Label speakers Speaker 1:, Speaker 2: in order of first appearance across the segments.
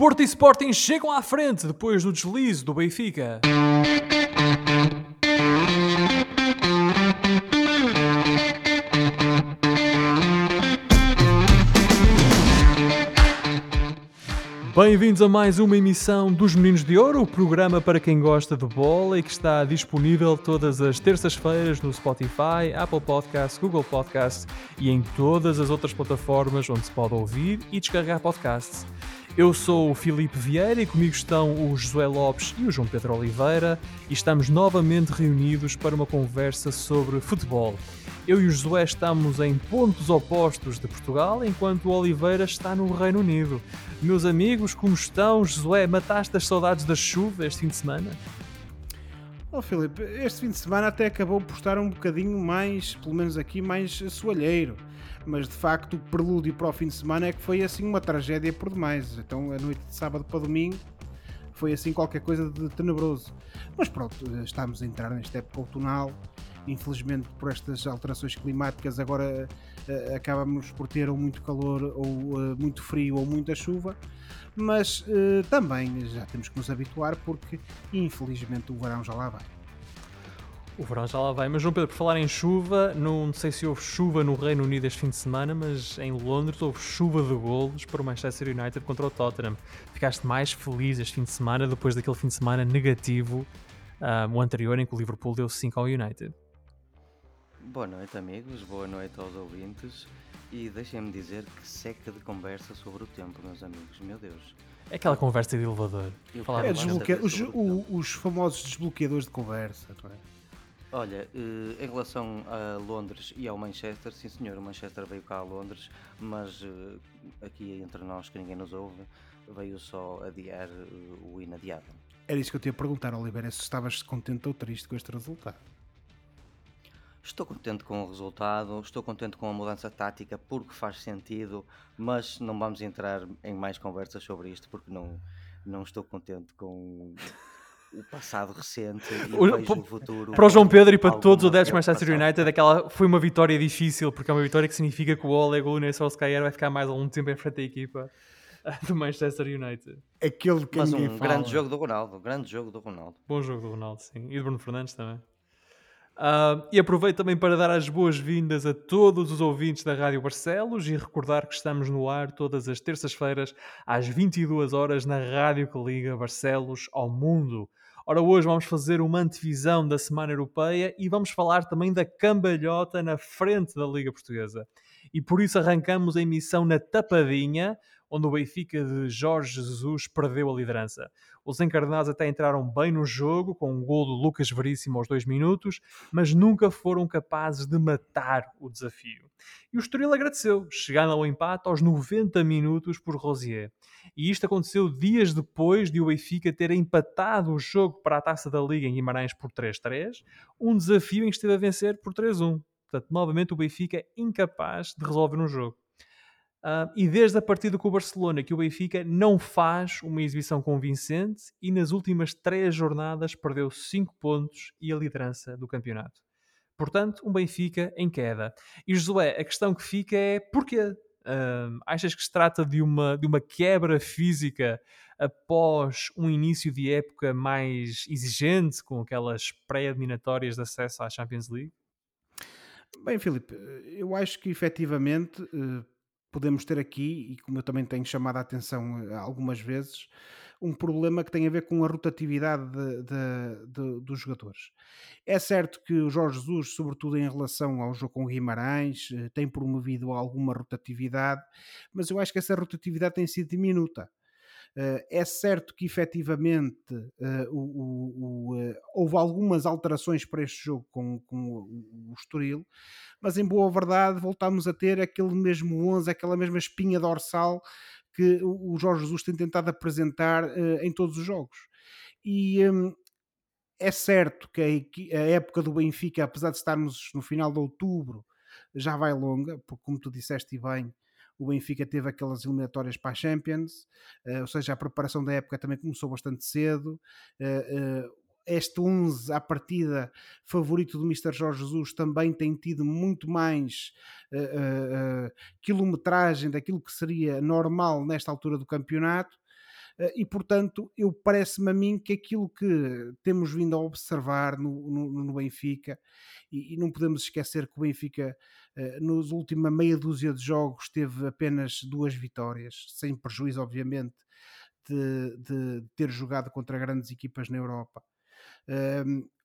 Speaker 1: Porto e Sporting chegam à frente depois do deslize do Benfica. Bem-vindos a mais uma emissão dos Meninos de Ouro, o programa para quem gosta de bola e que está disponível todas as terças-feiras no Spotify, Apple Podcasts, Google Podcasts e em todas as outras plataformas onde se pode ouvir e descarregar podcasts. Eu sou o Filipe Vieira e comigo estão o Josué Lopes e o João Pedro Oliveira e estamos novamente reunidos para uma conversa sobre futebol. Eu e o Josué estamos em pontos opostos de Portugal, enquanto o Oliveira está no Reino Unido. Meus amigos, como estão? Josué, mataste as saudades da chuva este fim de semana?
Speaker 2: Oh Filipe, este fim de semana até acabou por estar um bocadinho mais, pelo menos aqui, mais soalheiro mas de facto o prelúdio para o fim de semana é que foi assim uma tragédia por demais. Então a noite de sábado para domingo foi assim qualquer coisa de tenebroso. Mas pronto, estamos a entrar nesta época outonal. Infelizmente, por estas alterações climáticas, agora uh, acabamos por ter ou muito calor, ou uh, muito frio, ou muita chuva. Mas uh, também já temos que nos habituar, porque infelizmente o verão já lá vai.
Speaker 1: O verão já lá vai. Mas, João Pedro, por falar em chuva, não sei se houve chuva no Reino Unido este fim de semana, mas em Londres houve chuva de golos para o Manchester United contra o Tottenham. Ficaste mais feliz este fim de semana depois daquele fim de semana negativo, um, o anterior, em que o Liverpool deu 5 ao United.
Speaker 3: Boa noite, amigos. Boa noite aos ouvintes. E deixem-me dizer que seca de conversa sobre o tempo, meus amigos. Meu Deus.
Speaker 1: É aquela conversa de elevador.
Speaker 2: É desbloque... os, os, famosos desbloqueadores de conversa, não é?
Speaker 3: Olha, eh, em relação a Londres e ao Manchester, sim senhor, o Manchester veio cá a Londres, mas eh, aqui entre nós que ninguém nos ouve, veio só adiar eh, o inadiado.
Speaker 2: Era isso que eu te ia perguntar, Oliveira, se estavas contente ou triste com este resultado.
Speaker 3: Estou contente com o resultado, estou contente com a mudança tática porque faz sentido, mas não vamos entrar em mais conversas sobre isto porque não, não estou contente com o passado recente e o, vejo o futuro.
Speaker 1: Para o João Pedro e para todos os adeptos Manchester United, aquela foi uma vitória difícil, porque é uma vitória que significa que o Ole Gunnar Solskjaer vai ficar mais algum tempo em frente à equipa do Manchester United.
Speaker 2: Aquele que
Speaker 3: Mas
Speaker 2: um
Speaker 3: fala. grande jogo do Ronaldo, grande jogo do Ronaldo.
Speaker 1: Bom jogo do Ronaldo, sim. E do Bruno Fernandes também. Uh, e aproveito também para dar as boas-vindas a todos os ouvintes da Rádio Barcelos e recordar que estamos no ar todas as terças-feiras às 22 horas na rádio que liga Barcelos ao mundo. Ora, hoje vamos fazer uma antevisão da Semana Europeia e vamos falar também da cambalhota na frente da Liga Portuguesa. E por isso arrancamos a emissão na tapadinha, onde o Benfica de Jorge Jesus perdeu a liderança. Os encarnados até entraram bem no jogo, com um gol do Lucas Veríssimo aos dois minutos, mas nunca foram capazes de matar o desafio. E o Estoril agradeceu, chegando ao empate aos 90 minutos por Rosier. E isto aconteceu dias depois de o Benfica ter empatado o jogo para a Taça da Liga em Guimarães por 3-3, um desafio em que esteve a vencer por 3-1. Portanto, novamente o Benfica incapaz de resolver um jogo. Uh, e desde a partida com o Barcelona que o Benfica não faz uma exibição convincente e nas últimas três jornadas perdeu 5 pontos e a liderança do campeonato. Portanto, um Benfica em queda. E Josué, a questão que fica é porquê? Uh, achas que se trata de uma, de uma quebra física após um início de época mais exigente, com aquelas pré-eliminatórias de acesso à Champions League?
Speaker 2: Bem, Filipe, eu acho que efetivamente uh, podemos ter aqui, e como eu também tenho chamado a atenção eh, algumas vezes, um problema que tem a ver com a rotatividade de, de, de, dos jogadores. É certo que o Jorge Jesus, sobretudo em relação ao jogo com Guimarães, eh, tem promovido alguma rotatividade, mas eu acho que essa rotatividade tem sido diminuta. Uh, é certo que efetivamente uh, o, o, uh, houve algumas alterações para este jogo com, com o, o Estoril, mas em boa verdade voltámos a ter aquele mesmo 11, aquela mesma espinha dorsal que o Jorge Jesus tem tentado apresentar em todos os jogos. E um, é certo que a, a época do Benfica, apesar de estarmos no final de outubro, já vai longa, porque como tu disseste bem, o Benfica teve aquelas eliminatórias para a Champions, uh, ou seja, a preparação da época também começou bastante cedo. Uh, uh, este 11 à partida favorito do Mr. Jorge Jesus também tem tido muito mais quilometragem daquilo que seria normal nesta altura do campeonato. Uh, e portanto, eu parece-me a mim que aquilo que temos vindo a observar no, no, no Benfica, e, e, não podemos esquecer que o Benfica, uh, nos última meia dúzia de jogos, teve apenas duas vitórias, sem prejuízo, obviamente, de, de ter jogado contra grandes equipas na Europa.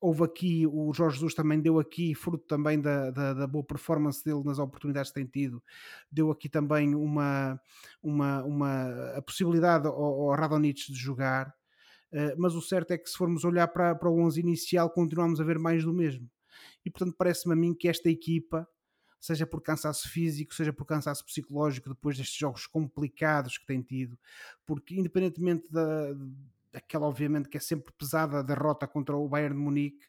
Speaker 2: Houve aqui, o Jorge Jesus também deu aqui, fruto também da, da, da, boa performance dele nas oportunidades que tem tido, deu aqui também uma, uma, uma a possibilidade ao, ao Radonich de jogar, uh, mas o certo é que se formos olhar para, para o 11 inicial continuamos a ver mais do mesmo. E portanto parece-me a mim que esta equipa, seja por cansaço físico, seja por cansaço psicológico, depois destes jogos complicados que tem tido, porque independentemente da aquela obviamente que é sempre pesada a derrota contra o Bayern de Munique.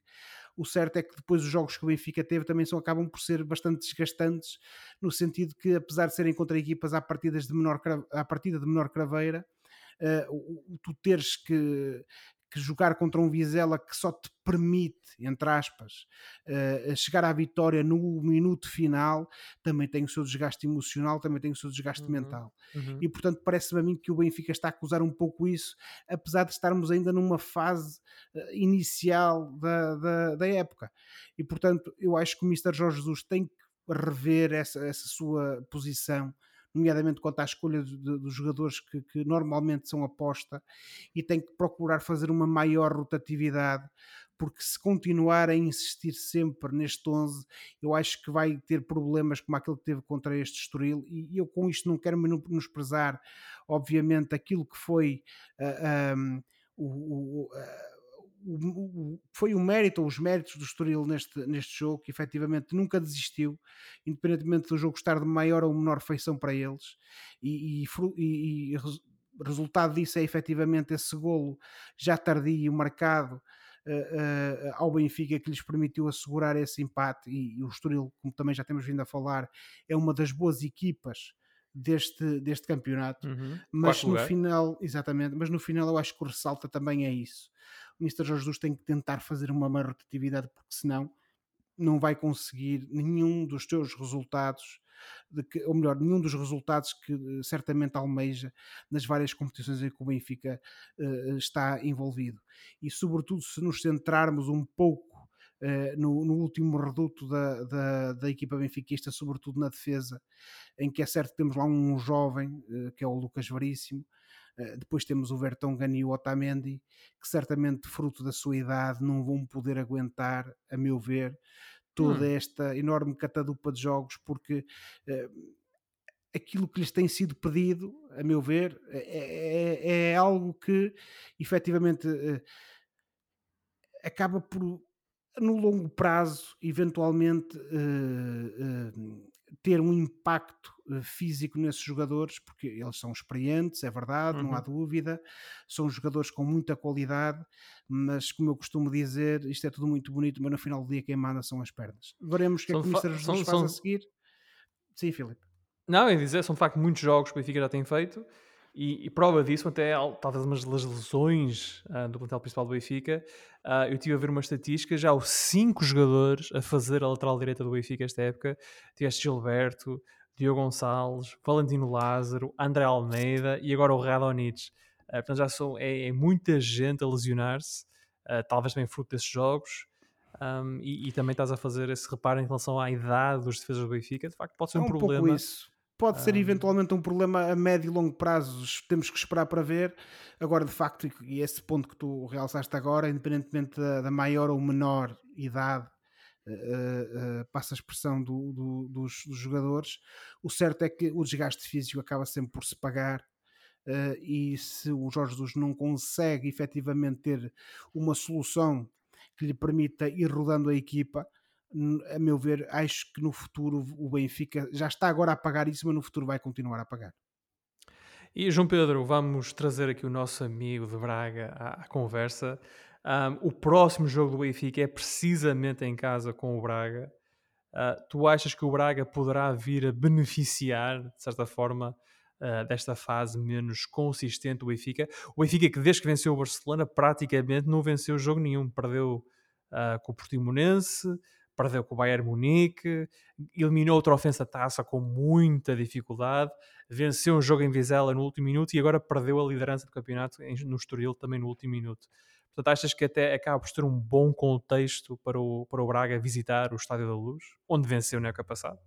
Speaker 2: O certo é que depois os jogos que o Benfica teve também são, acabam por ser bastante desgastantes, no sentido que, apesar de serem contra equipas à, partidas de menor, à partida de menor craveira, uh, tu teres que, que jogar contra um Vizela que só te permite, entre aspas, uh, chegar à vitória no minuto final, também tem o seu desgaste emocional, também tem o seu desgaste uhum, mental. Uhum. E portanto parece-me a mim que o Benfica está a acusar um pouco isso, apesar de estarmos ainda numa fase uh, inicial da, da, da, época. E portanto eu acho que o Mr. Jorge Jesus tem que rever essa, essa sua posição nomeadamente quanto à escolha dos jogadores que, que, normalmente são aposta, e tem que procurar fazer uma maior rotatividade, porque se continuar a insistir sempre neste 11, eu acho que vai ter problemas como aquele que teve contra este Estoril, e eu com isto não quero menosprezar, obviamente, aquilo que foi uh, ah, um, o, o uh, foi o mérito ou os méritos do Estoril neste, neste jogo, que efetivamente nunca desistiu, independentemente do jogo estar de maior ou menor feição para eles, e, e, e resultado disso é efetivamente esse golo já tardio marcado uh, uh, ao Benfica que lhes permitiu assegurar esse empate e, e, o Estoril, como também já temos vindo a falar, é uma das boas equipas deste, deste campeonato, uhum. mas Quarto no lugar. final, exatamente, mas no final eu acho que o ressalta também é isso o Mr. Jorge Jesus tem que tentar fazer uma maior rotatividade, porque senão não vai conseguir nenhum dos seus resultados, que, ou melhor, nenhum dos resultados que eh, certamente almeja nas várias competições em que o Benfica uh, está envolvido. E sobretudo se nos centrarmos um pouco no, no, último reduto da, da, da, equipa benfiquista, sobretudo na defesa, em que é certo que temos lá um jovem, uh, que é o Lucas Veríssimo, eh, depois temos o Vertonghen e o Otamendi, que certamente, fruto da sua idade, não vão poder aguentar, a meu ver, toda hum. esta enorme catadupa de jogos, porque aquilo que lhes tem sido pedido, a meu ver, é, é, é algo que efetivamente acaba por, no longo prazo, eventualmente. Uh, ter um impacto uh, físico nesses jogadores, porque eles são experientes, é verdade, uhum. não há uhum. dúvida, são jogadores com muita qualidade, mas como eu costumo dizer, isto é tudo muito bonito, mas no final do dia quem manda são as pernas. Veremos o que é que o Mr. Jesus faz são... a seguir. Sim, Filipe.
Speaker 1: Não, é dizer, são de facto muitos jogos que o Benfica já tem feito e, e, prova disso, até talvez umas das lesões uh, do plantel principal do Benfica, uh, eu tive a ver uma estatística, já os cinco jogadores a fazer a lateral direita do Benfica esta época, tiveste Gilberto, Diogo Gonçalves, Valentino Lázaro, André Almeida e agora o Radonich. Uh, portanto, já são, é, é muita gente a lesionar-se, talvez também fruto desses jogos. Um, e, e, também estás a fazer esse reparo em relação à idade dos defesas do Benfica, de facto pode ser é um, um problema.
Speaker 2: isso pode ser eventualmente um problema a médio e longo prazo, temos que esperar para ver. Agora, de facto, e esse ponto que tu realçaste agora, independentemente da, da maior ou menor idade, uh, uh, passa a expressão do, do, dos, dos, jogadores, o certo é que o desgaste físico acaba sempre por se pagar. Uh, e se o Jorge Jesus não consegue efetivamente ter uma solução que lhe permita ir rodando a equipa, a meu ver, acho que no futuro o Benfica já está agora a pagar isso, mas no futuro vai continuar a pagar.
Speaker 1: E João Pedro, vamos trazer aqui o nosso amigo de Braga à, à conversa. Um, o próximo jogo do Benfica é precisamente em casa com o Braga. Uh, tu achas que o Braga poderá vir a beneficiar, de certa forma, uh, desta fase menos consistente do Benfica? O Benfica, que desde que venceu o Barcelona, praticamente não venceu jogo nenhum. Perdeu uh, com o Portimonense, perdeu com o Bayern Munique, eliminou outra ofensa taça com muita dificuldade, venceu um jogo em Vizela no último minuto e agora perdeu a liderança do campeonato no Estoril também no último minuto. Portanto, achas que até acaba por ter um bom contexto para o, para o Braga visitar o Estádio da Luz, onde venceu na época passada?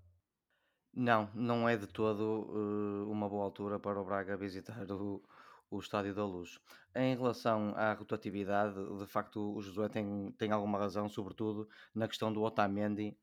Speaker 3: Não, não é de todo uh, uma boa altura para o Braga visitar o, o Estádio da Luz. Em relação à rotatividade, de facto o Josué tem, tem alguma razão, sobretudo na questão do Otamendi,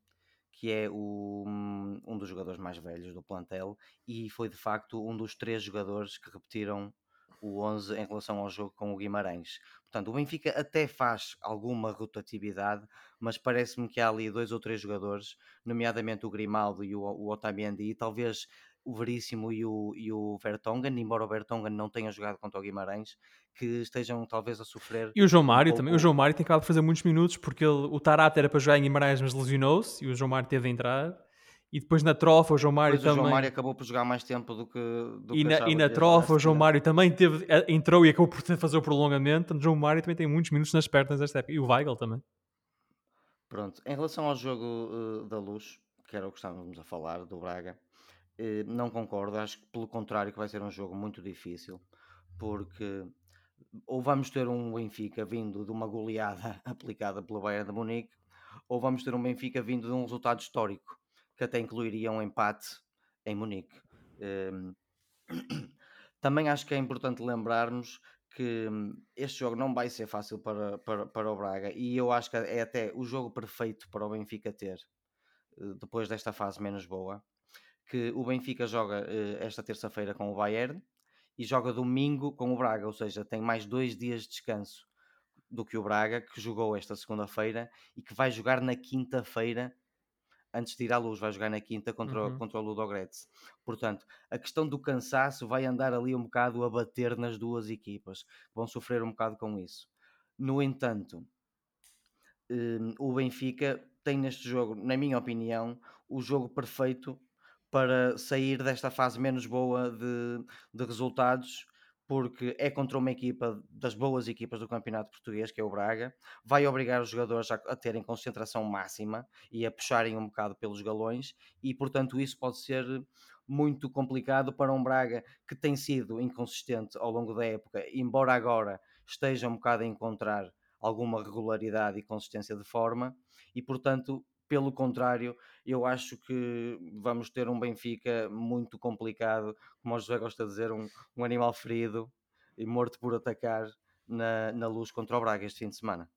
Speaker 3: que é o, um dos jogadores mais velhos do plantel e foi de facto um dos três jogadores que repetiram o 11 em relação ao jogo com o Guimarães. Portanto, o Benfica até faz alguma rotatividade, mas parece-me que há ali dois ou três jogadores, nomeadamente o Grimaldo e o, o Otamendi, e talvez o Veríssimo e o, e o Vertonghen, embora o Vertonghen não tenha jogado contra o Guimarães, que estejam talvez a sofrer.
Speaker 1: E o João Mário um também. O João Mário tem acabado de fazer muitos minutos porque ele, o Tarata era para jogar em Guimarães, mas lesionou-se e o João Mário teve a entrar. E depois na trofa o João Mário também. O
Speaker 3: João Mário acabou por jogar mais tempo do que. Do
Speaker 1: e,
Speaker 3: que
Speaker 1: na, e na trofa o João Mário também teve, eh, entrou e acabou por fazer o prolongamento. O João Mário também tem muitos minutos nas pernas desta época. E o Weigl também.
Speaker 3: Pronto. Em relação ao jogo uh, da luz, que era o que estávamos a falar, do Braga, não concordo. Acho que pelo contrário que vai ser um jogo muito difícil. Porque ou vamos ter um Benfica vindo de uma goleada aplicada pelo Bayern de Munique, ou vamos ter um Benfica vindo de um resultado histórico que até incluiria um empate em Munique. Um, também acho que é importante lembrarmos que hum, este jogo não vai ser fácil para, para, para o Braga e eu acho que é até o jogo perfeito para o Benfica ter eh, depois desta fase menos boa. Que o Benfica joga eh, esta terça-feira com o Bayern e joga domingo com o Braga, ou seja, tem mais dois dias de descanso do que o Braga, que jogou esta segunda-feira e que vai jogar na quinta-feira antes de ir à luz, vai jogar na quinta contra, uhum. contra o Ludogorets. Portanto, a questão do cansaço vai andar ali um bocado a bater nas duas equipas, vão sofrer um bocado com isso. No entanto, um, o Benfica tem neste jogo, na minha opinião, o jogo perfeito para sair desta fase menos boa de, de resultados porque é contra uma equipa das boas equipas do campeonato português, que é o Braga, vai obrigar os jogadores a, a, terem concentração máxima e a puxarem um bocado pelos galões, e portanto isso pode ser muito complicado para um Braga que tem sido inconsistente ao longo da época, embora agora esteja um bocado a encontrar alguma regularidade e consistência de forma, e portanto pelo contrário, eu acho que vamos ter um Benfica muito complicado, como o José gosta de dizer, um, um animal ferido e morto por atacar na, na luz contra o Braga este fim de semana.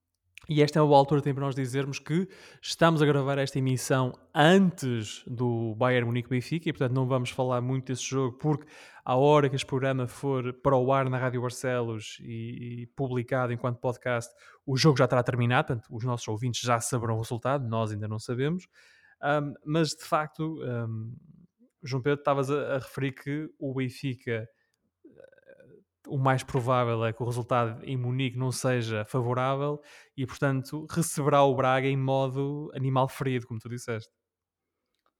Speaker 1: E esta é a boa altura também para nós dizermos que estamos a gravar esta emissão antes do Bayern Munique Benfica e portanto não vamos falar muito desse jogo porque à hora que este programa for para o ar na Rádio Barcelos e, e publicado enquanto podcast, o jogo já terá terminado, portanto os nossos ouvintes já saberão o resultado, nós ainda não sabemos. Um, mas de facto, um, João Pedro, estavas a, a referir que o Benfica o mais provável é que o resultado em Munique não seja favorável e, portanto, receberá o Braga em modo animal ferido, como tu disseste.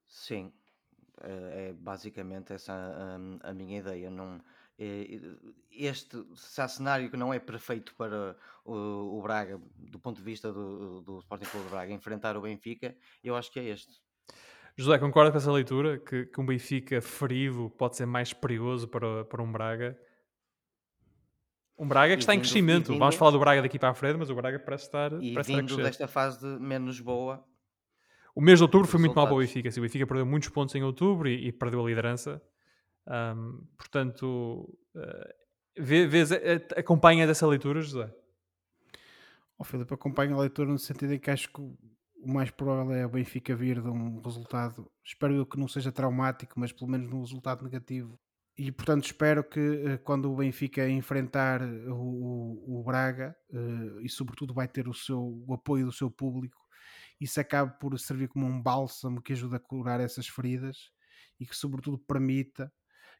Speaker 3: Sim, é, é basicamente essa a, a minha ideia. Não, é, este se há cenário que não é perfeito para o, o Braga, do ponto de vista do, do Sporting Clube de Braga, enfrentar o Benfica, eu acho que é este.
Speaker 1: José, concorda com essa leitura? Que, que um Benfica ferido pode ser mais perigoso para, para um Braga? Um Braga que está vindo, em crescimento. Vindo, Vamos falar do Braga daqui para a frente, mas o Braga parece estar,
Speaker 3: e
Speaker 1: parece
Speaker 3: vindo estar desta fase de menos boa.
Speaker 1: O mês de outubro foi muito mal para o Benfica. O Benfica perdeu muitos pontos em outubro e, e perdeu a liderança. Um, portanto, uh, vê, vês, uh, acompanha dessa leitura, José?
Speaker 2: Oh, Filipe, acompanho a leitura no sentido em que acho que o mais provável é o Benfica vir de um resultado, espero eu que não seja traumático, mas pelo menos num resultado negativo e portanto espero que eh, quando o Benfica enfrentar o, o, Braga uh, e sobretudo vai ter o, seu, o apoio do seu público, isso acabe por servir como um bálsamo que ajuda a curar essas feridas e que sobretudo permita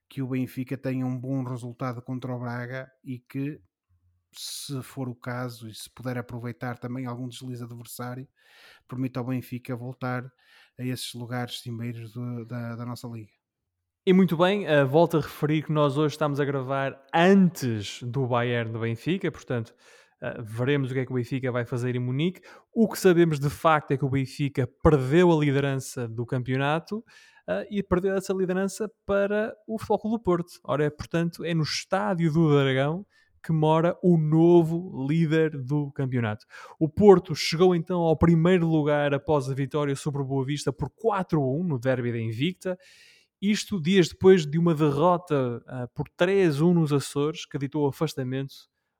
Speaker 2: que o Benfica tenha um bom resultado contra o Braga e que se for o caso e se puder aproveitar também algum deslize adversário, permita ao Benfica voltar a esses lugares cimeiros da, da nossa liga.
Speaker 1: E muito bem, uh, volto a referir que nós hoje estamos a gravar antes do Bayern do Benfica, portanto, Uh, veremos o que é que o Benfica vai fazer em Munique. O que sabemos de facto é que o Benfica perdeu a liderança do campeonato uh, e perdeu essa liderança para o Futebol do Porto. Ora, portanto, é no estádio do Dragão que mora o novo líder do campeonato. O Porto chegou então ao primeiro lugar após a vitória sobre o Boa Vista por 4-1 no derby da Invicta. Isto dias depois de uma derrota uh, por 3-1 nos Açores, que ditou o afastamento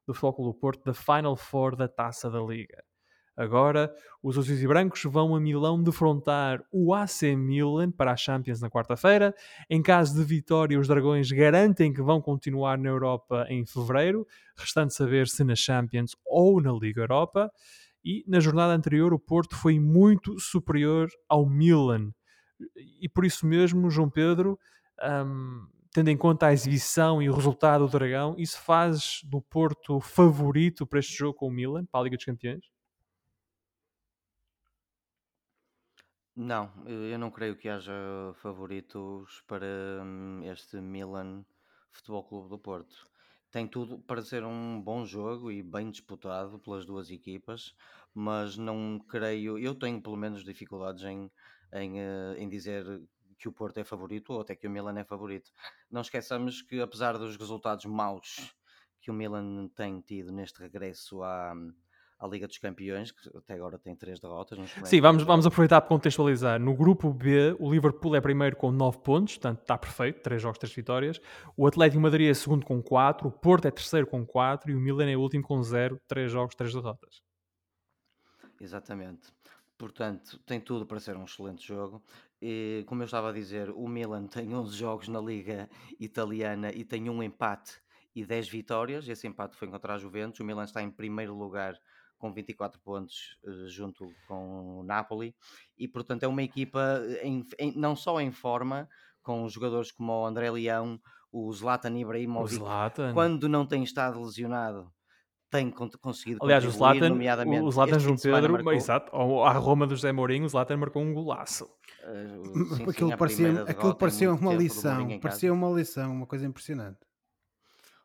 Speaker 1: do do Porto da Final Four da Taça da Liga. Agora, os azuis e brancos vão a Milão defrontar o AC Milan para a Champions na quarta-feira. Em caso de vitória, os dragões garantem que vão continuar na Europa em fevereiro, restando saber se na Champions ou na Liga Europa. E na jornada anterior, o Porto foi muito superior ao Milan. E por isso mesmo, João Pedro, um, tendo em conta a exibição e o resultado do Dragão, isso faz do Porto favorito para este jogo com o Milan, para a Liga dos Campeões?
Speaker 3: Não, eu não creio que haja favoritos para hum, este Milan Futebol Clube do Porto. Tem tudo para ser um bom jogo e bem disputado pelas duas equipas, mas não creio. Eu tenho pelo menos dificuldades em, em, eh, em dizer que o Porto é favorito ou até que o Milan é favorito. Não esqueçamos que, apesar dos resultados maus que o Milan tem tido neste regresso à, à Liga dos Campeões, que até agora tem três derrotas.
Speaker 1: Sim, vamos, vamos aproveitar para contextualizar. No grupo B, o Liverpool é primeiro com 9 pontos, portanto está perfeito, 3 jogos, 3 vitórias. O Atlético Madrid é segundo com 4, o Porto é terceiro com 4 e o Milan é último com 0, 3 jogos, 3 derrotas.
Speaker 3: Exatamente. Portanto, tem tudo para ser um excelente jogo. E, como eu estava a dizer, o Milan tem 11 jogos na Liga Italiana e tem um empate e 10 vitórias. Esse empate foi contra a Juventus. O Milan está em primeiro lugar com 24 pontos uh, junto com o Napoli e portanto é uma equipa em, em, não só em forma com jogadores como o André Leão, o Zlatan Ibrahimovic, o Zlatan. quando não tem estado lesionado tem conseguido
Speaker 1: Aliás, o Zlatan, nomeadamente o Zlatan João Pedro, marcou... exato, à Roma do José Mourinho, o Zlatan marcou um golaço.
Speaker 2: Uh, sim, aquilo sim, parecia, aquilo parecia uma lição, parecia uma lição, uma coisa impressionante.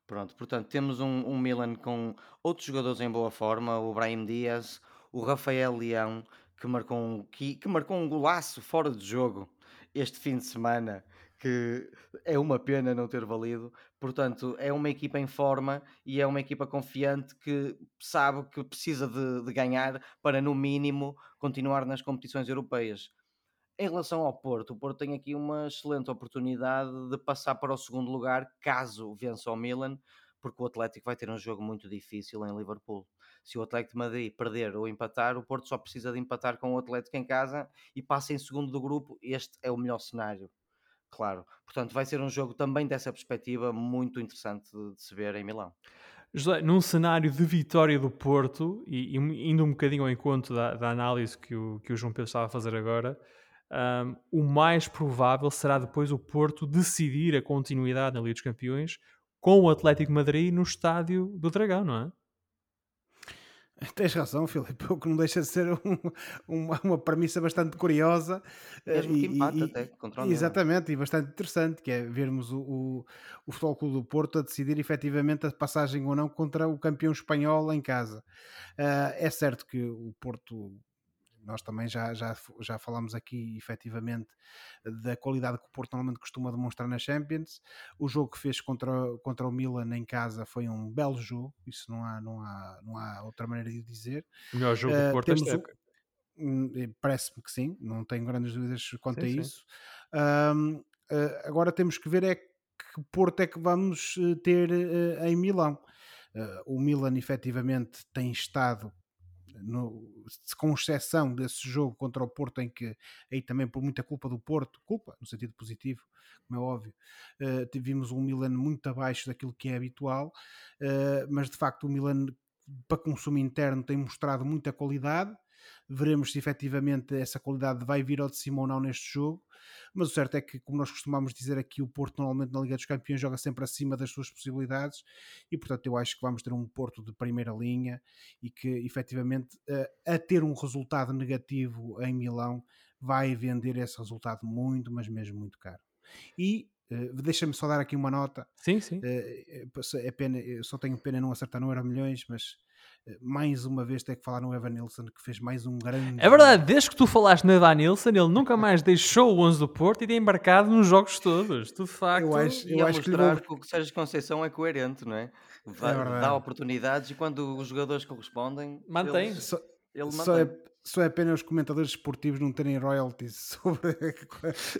Speaker 3: Pronto, portanto, temos um, um, Milan com outros jogadores em boa forma, o Brahim Dias, o Rafael Leão, que marcou um, que, que marcou um golaço fora de jogo este fim de semana, que é uma pena não ter valido. Portanto, é uma equipa em forma e é uma equipa confiante que sabe que precisa de, de ganhar para, no mínimo, continuar nas competições europeias. Em relação ao Porto, o Porto tem aqui uma excelente oportunidade de passar para o segundo lugar, caso vença o Milan, porque o Atlético vai ter um jogo muito difícil em Liverpool. Se o Atlético de Madrid perder ou empatar, o Porto só precisa de empatar com o Atlético em casa e passa em segundo do grupo. Este é o melhor cenário, claro. Portanto, vai ser um jogo também dessa perspectiva muito interessante de, se ver em Milão.
Speaker 1: José, num cenário de vitória do Porto, e, e indo um bocadinho ao encontro da, da análise que o, que o João Pedro estava a fazer agora, um, o mais provável será depois o Porto decidir a continuidade na Liga dos Campeões com o Atlético Madrid no estádio do Dragão, não é?
Speaker 2: Tens razão, Filipe, o que não deixa de ser um, uma, uma premissa bastante curiosa.
Speaker 3: Mesmo e, que empate até, contra o
Speaker 2: Exatamente, e bastante interessante, que é vermos o, o, o Futebol Clube do Porto a decidir efetivamente a passagem ou não contra o campeão espanhol em casa. Uh, é certo que o Porto nós também já, já, já falamos aqui efetivamente da qualidade que o Porto normalmente costuma demonstrar na Champions. O jogo que fez contra, contra o Milan em casa foi um belo jogo, isso não há, não há, não há outra maneira de dizer.
Speaker 1: O melhor jogo uh, do Porto esta época.
Speaker 2: Um, Parece-me que sim, não tenho grandes dúvidas quanto sim, a isso. Um, uh, agora temos que ver é que Porto é que vamos eh, ter uh, em Milão. o Milan efetivamente tem estado no, com exceção desse jogo contra o Porto, em que aí também por muita culpa do Porto, culpa no sentido positivo, como é óbvio, uh, tivemos um Milan muito abaixo daquilo que é habitual, uh, mas de facto o Milan para consumo interno tem mostrado muita qualidade. Veremos se efetivamente essa qualidade vai vir ao de cima ou não neste jogo. Mas o certo é que, como nós costumamos dizer aqui, o Porto normalmente na Liga dos Campeões joga sempre acima das suas possibilidades e, portanto, eu acho que vamos ter um Porto de primeira linha e que, efetivamente, a ter um resultado negativo em Milão, vai vender esse resultado muito, mas mesmo muito caro. E Uh, Deixa-me só dar aqui uma nota.
Speaker 1: Sim, sim.
Speaker 2: Uh, é pena, eu só tenho pena não acertar no Euro Milhões, mas mais uma vez ter que falar no Evan Nilsson, que fez mais um grande.
Speaker 1: É verdade, desde que tu falaste no Evan Nilsson, ele nunca mais deixou o 11 do Porto e tem embarcado nos jogos todos. Tu de facto.
Speaker 3: Eu acho, eu acho que, vou... que o Sérgio Conceição é coerente, não é? Vai, é dá oportunidades e quando os jogadores correspondem.
Speaker 1: Mantém.
Speaker 3: Eles...
Speaker 2: Só,
Speaker 3: ele
Speaker 2: só, é, só é pena os comentadores esportivos não terem royalties sobre,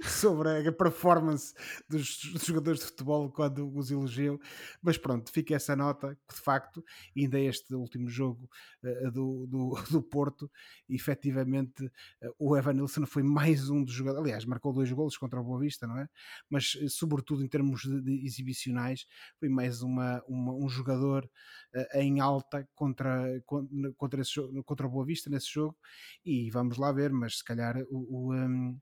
Speaker 2: sobre a performance dos, dos, jogadores de futebol quando os elogiam. Mas pronto, fica essa nota que de facto, ainda este último jogo uh, do, do, do, Porto, efetivamente uh, o Evan Nilsson foi mais um dos jogadores. Aliás, marcou dois golos contra o Boa Vista, não é? Mas uh, sobretudo em termos de, de exibicionais, foi mais uma, uma um jogador em alta contra, contra, esse, contra o Boa Vista nesse jogo e vamos lá ver, mas se calhar o, o, um,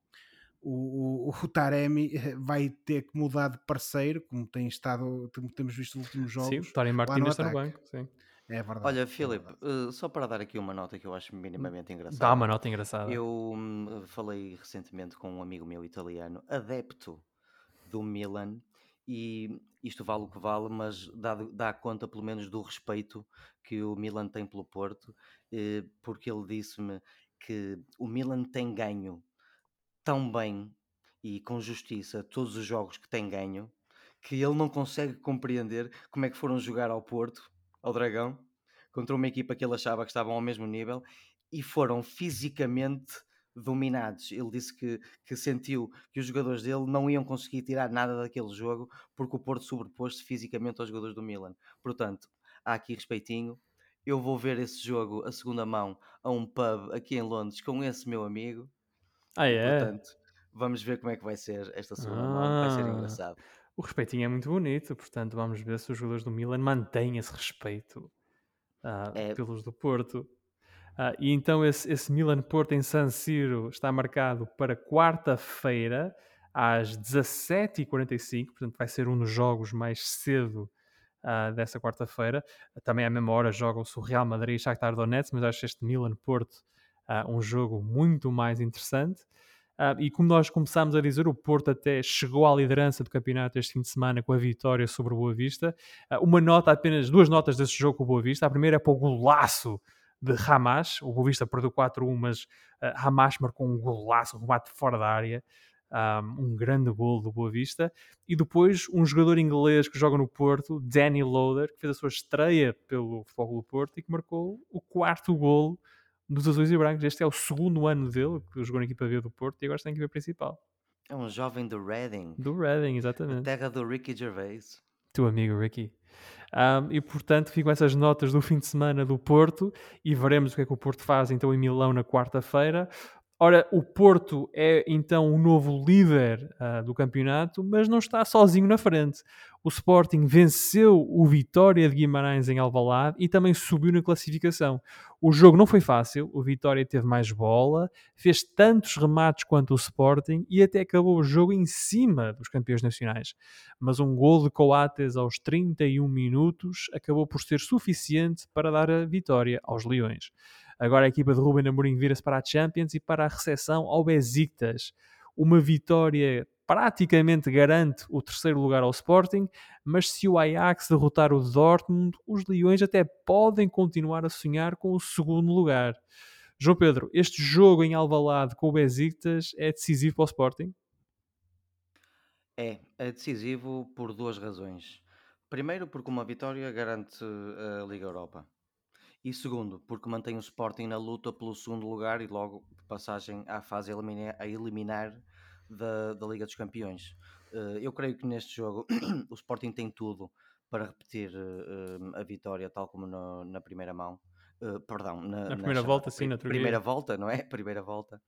Speaker 2: o, o, Taremi vai ter que mudar de parceiro, como tem estado, como temos visto nos últimos jogos.
Speaker 1: Sim, o Taremi Martins está no banco, sim.
Speaker 2: É verdade.
Speaker 3: Olha,
Speaker 2: é
Speaker 3: Filipe, uh, só para dar aqui uma nota que eu acho minimamente engraçada.
Speaker 1: Dá uma nota engraçada.
Speaker 3: Eu um, falei recentemente com um amigo meu italiano, adepto do Milan, e isto vale o que vale, mas dá, dá conta pelo menos do respeito que o Milan tem pelo Porto, eh, porque ele disse-me que o Milan tem ganho tão bem e com justiça todos os jogos que tem ganho que ele não consegue compreender como é que foram jogar ao Porto, ao Dragão, contra uma equipa que ele achava que estavam ao mesmo nível e foram fisicamente dominados. Ele disse que, que sentiu que os jogadores dele não iam conseguir tirar nada daquele jogo porque o Porto sobrepôs-se fisicamente aos jogadores do Milan. Portanto, há aqui respeitinho. Eu vou ver esse jogo a segunda mão a um pub aqui em Londres com esse meu amigo.
Speaker 1: Ah, é?
Speaker 3: Portanto, vamos ver como é que vai ser esta segunda ah, mão. Vai ser ah. engraçado.
Speaker 1: O respeitinho é muito bonito, portanto, vamos ver se os jogadores do Milan mantêm esse respeito uh, é... pelos do Porto. Uh, e então esse, esse Milan-Porto em San Siro está marcado para quarta-feira às 17h45, portanto vai ser um dos jogos mais cedo uh, dessa quarta-feira. Também à mesma hora jogam-se o Real Madrid e Shakhtar Donetsk, mas acho este Milan-Porto uh, um jogo muito mais interessante. Uh, e como nós começámos a dizer, o Porto até chegou à liderança do campeonato este fim de semana com a vitória sobre o Boa Vista. Uh, uma nota, apenas duas notas desse jogo com o Boa Vista. A primeira é para o golaço de Hamas. O Boa Vista perdeu 4-1, mas uh, Hamas marcou um golaço, um remate fora da área. Um, grande gol do Boa Vista. E depois um jogador inglês que joga no Porto, Danny Loader, que fez a sua estreia pelo Futebol do Porto e que marcou o quarto gol dos azuis e brancos. Este é o segundo ano dele que jogou na equipa B do Porto e agora está na equipa principal.
Speaker 3: É um jovem do Reading.
Speaker 1: Do Reading, exatamente.
Speaker 3: terra do Ricky Gervais.
Speaker 1: Teu amigo Ricky. Um, e portanto ficam essas notas do fim de semana do Porto e veremos o que é que o Porto faz então em Milão na quarta-feira. Ora, o Porto é então o novo líder uh, do campeonato, mas não está sozinho na frente. O Sporting venceu o Vitória de Guimarães em Alvalade e também subiu na classificação. O jogo não foi fácil, o Vitória teve mais bola, fez tantos remates quanto o Sporting e até acabou o jogo em cima dos campeões nacionais. Mas um gol de Coates aos 31 minutos acabou por ser suficiente para dar a vitória aos Leões. Agora a equipa de Ruben Amorim vira-se para a Champions e para a recepção ao Besiktas. Uma vitória praticamente garante o terceiro lugar ao Sporting, mas se o Ajax derrotar o Dortmund, os Leões até podem continuar a sonhar com o segundo lugar. João Pedro, este jogo em Alvalade com o Besiktas é decisivo para o Sporting?
Speaker 3: É, é decisivo por duas razões. Primeiro, porque uma vitória garante a Liga Europa. E segundo, porque mantém o Sporting na luta pelo segundo lugar e logo passagem à fase a eliminar da, da Liga dos Campeões. Uh, eu creio que neste jogo o Sporting tem tudo para repetir uh, a vitória, tal como no, na primeira mão. Uh, perdão,
Speaker 1: na, na primeira na, volta, sim, na
Speaker 3: primeira volta, não é? Primeira volta.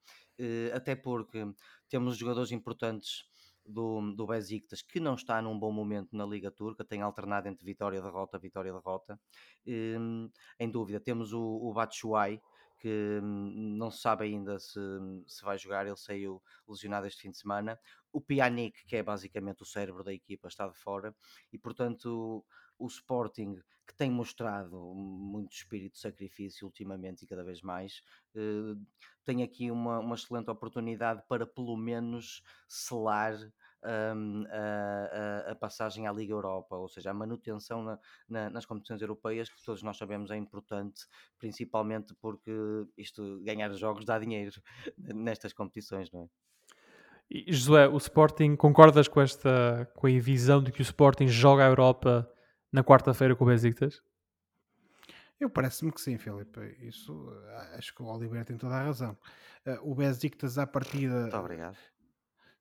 Speaker 3: até porque temos jogadores importantes do, do Besiktas, que não está num bom momento na Liga Turca, tem alternado entre vitória, derrota, vitória, derrota. Um, em dúvida, temos o, o Batshuayi, que hum, não se sabe ainda se, se vai jogar, ele saiu lesionado este fim de semana. O Pjanic, que é basicamente o cérebro da equipa, está de fora, e portanto o Sporting, que tem mostrado muito espírito de sacrifício ultimamente e cada vez mais, eh, tem aqui uma, uma excelente oportunidade para pelo menos selar um, a, a, a, passagem à Liga Europa, ou seja, a manutenção na, na, nas competições europeias, que todos nós sabemos é importante, principalmente porque isto, ganhar jogos dá dinheiro nestas competições, não é?
Speaker 1: E, Josué, o Sporting, concordas com esta com a visão de que o Sporting joga a Europa na quarta-feira com o Besiktas?
Speaker 2: Eu parece-me que sim, Filipe. Isso eh, acho que o Oliveira tem toda a razão. Uh, o Besiktas à partida.
Speaker 3: Muito obrigado.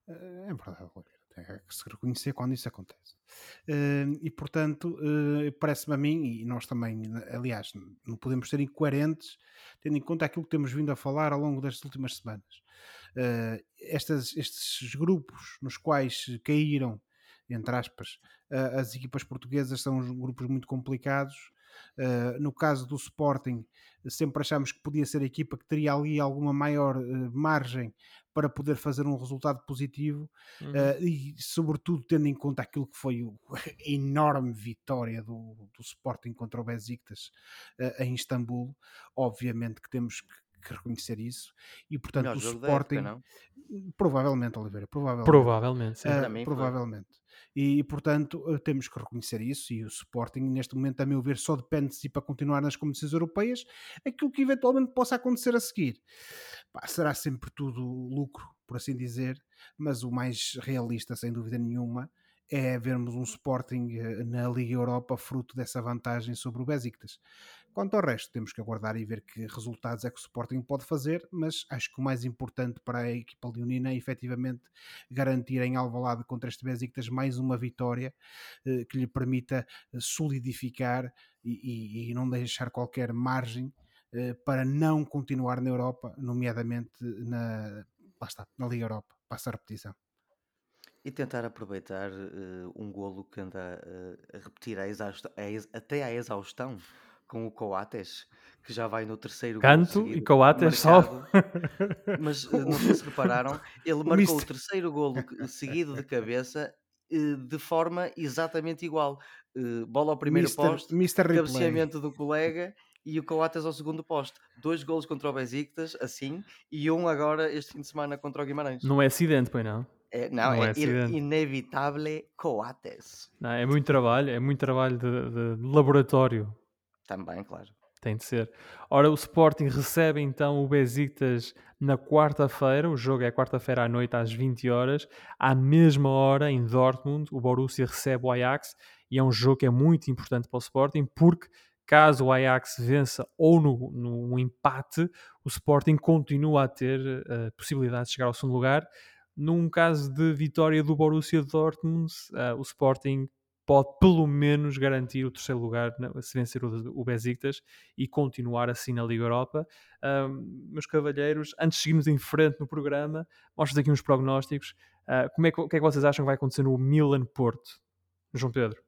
Speaker 2: Uh, é verdade, Oliveira. Tem que se reconhecer quando isso acontece. Uh, e portanto, parece-me a mim, e nós também, aliás, não podemos ser incoerentes, tendo em conta aquilo que temos vindo a falar ao longo destas últimas semanas. Estas, estes grupos nos quais caíram, entre aspas, as equipas portuguesas são grupos muito complicados. Uh, no caso do Sporting, sempre achámos que podia ser a equipa que teria ali alguma maior uh, margem para poder fazer um resultado positivo. Uhum. uh, e, sobretudo, tendo em conta aquilo que foi a enorme vitória do, do Sporting contra o Besiktas em Istambul, obviamente que temos que que reconhecer isso. E portanto o Sporting época, provavelmente Oliveira provavelmente.
Speaker 1: Provavelmente sim.
Speaker 2: Uh, provavelmente e, portanto, eh, temos que reconhecer isso. E o Sporting, neste momento, a meu ver, só depende de si para continuar nas competições europeias. Aquilo que eventualmente possa acontecer a seguir Pá, será sempre tudo lucro, por assim dizer, mas o mais realista, sem dúvida nenhuma, é vermos um Sporting eh, na Liga Europa fruto dessa vantagem sobre o Besiktas. Quanto ao resto, temos que aguardar e ver que resultados é que o Sporting pode fazer, mas acho que o mais importante para a equipa leonina é efetivamente garantir em Alvalade contra este Besiktas mais uma vitória eh, que lhe permita eh, solidificar e, e, e não deixar qualquer margem eh, para não continuar na Europa, nomeadamente na, lá está, na Liga Europa. Passa a repetição.
Speaker 3: E tentar aproveitar uh, um golo que anda uh, a repetir a até à exaustão com o Coates, que já vai no terceiro
Speaker 1: Canto
Speaker 3: golo
Speaker 1: e Coates só.
Speaker 3: Mas eh, não sei se repararam, ele marcou Mister... o terceiro golo seguido de cabeça eh, de forma exatamente igual. Eh, bola ao primeiro Mister, posto, Mister cabeceamento do colega e o Coates ao segundo posto. Dois golos contra o Besiktas, assim, e um agora este fim de semana contra o Guimarães.
Speaker 1: Não é acidente, pois não?
Speaker 3: É, não, não, é, é inevitável Coates.
Speaker 1: Não, é muito trabalho, é muito trabalho de, de laboratório
Speaker 3: também, claro.
Speaker 1: Tem de ser. Ora, o Sporting recebe então o Besiktas na quarta-feira. O jogo é quarta-feira à noite às 20 horas. À mesma hora, em Dortmund, o Borussia recebe o Ajax. E é um jogo que é muito importante para o Sporting porque caso o Ajax vença ou no, no empate, o Sporting continua a ter uh, possibilidade de chegar ao segundo lugar. Num caso de vitória do Borussia Dortmund, uh, o Sporting pode pelo menos garantir o terceiro lugar se vencer o, o Besiktas e continuar assim na Liga Europa. Um, meus cavalheiros, antes de seguirmos em frente no programa, mostro aqui uns prognósticos. Uh, como é que, o que é que vocês acham que vai acontecer no Milan-Porto? João Pedro?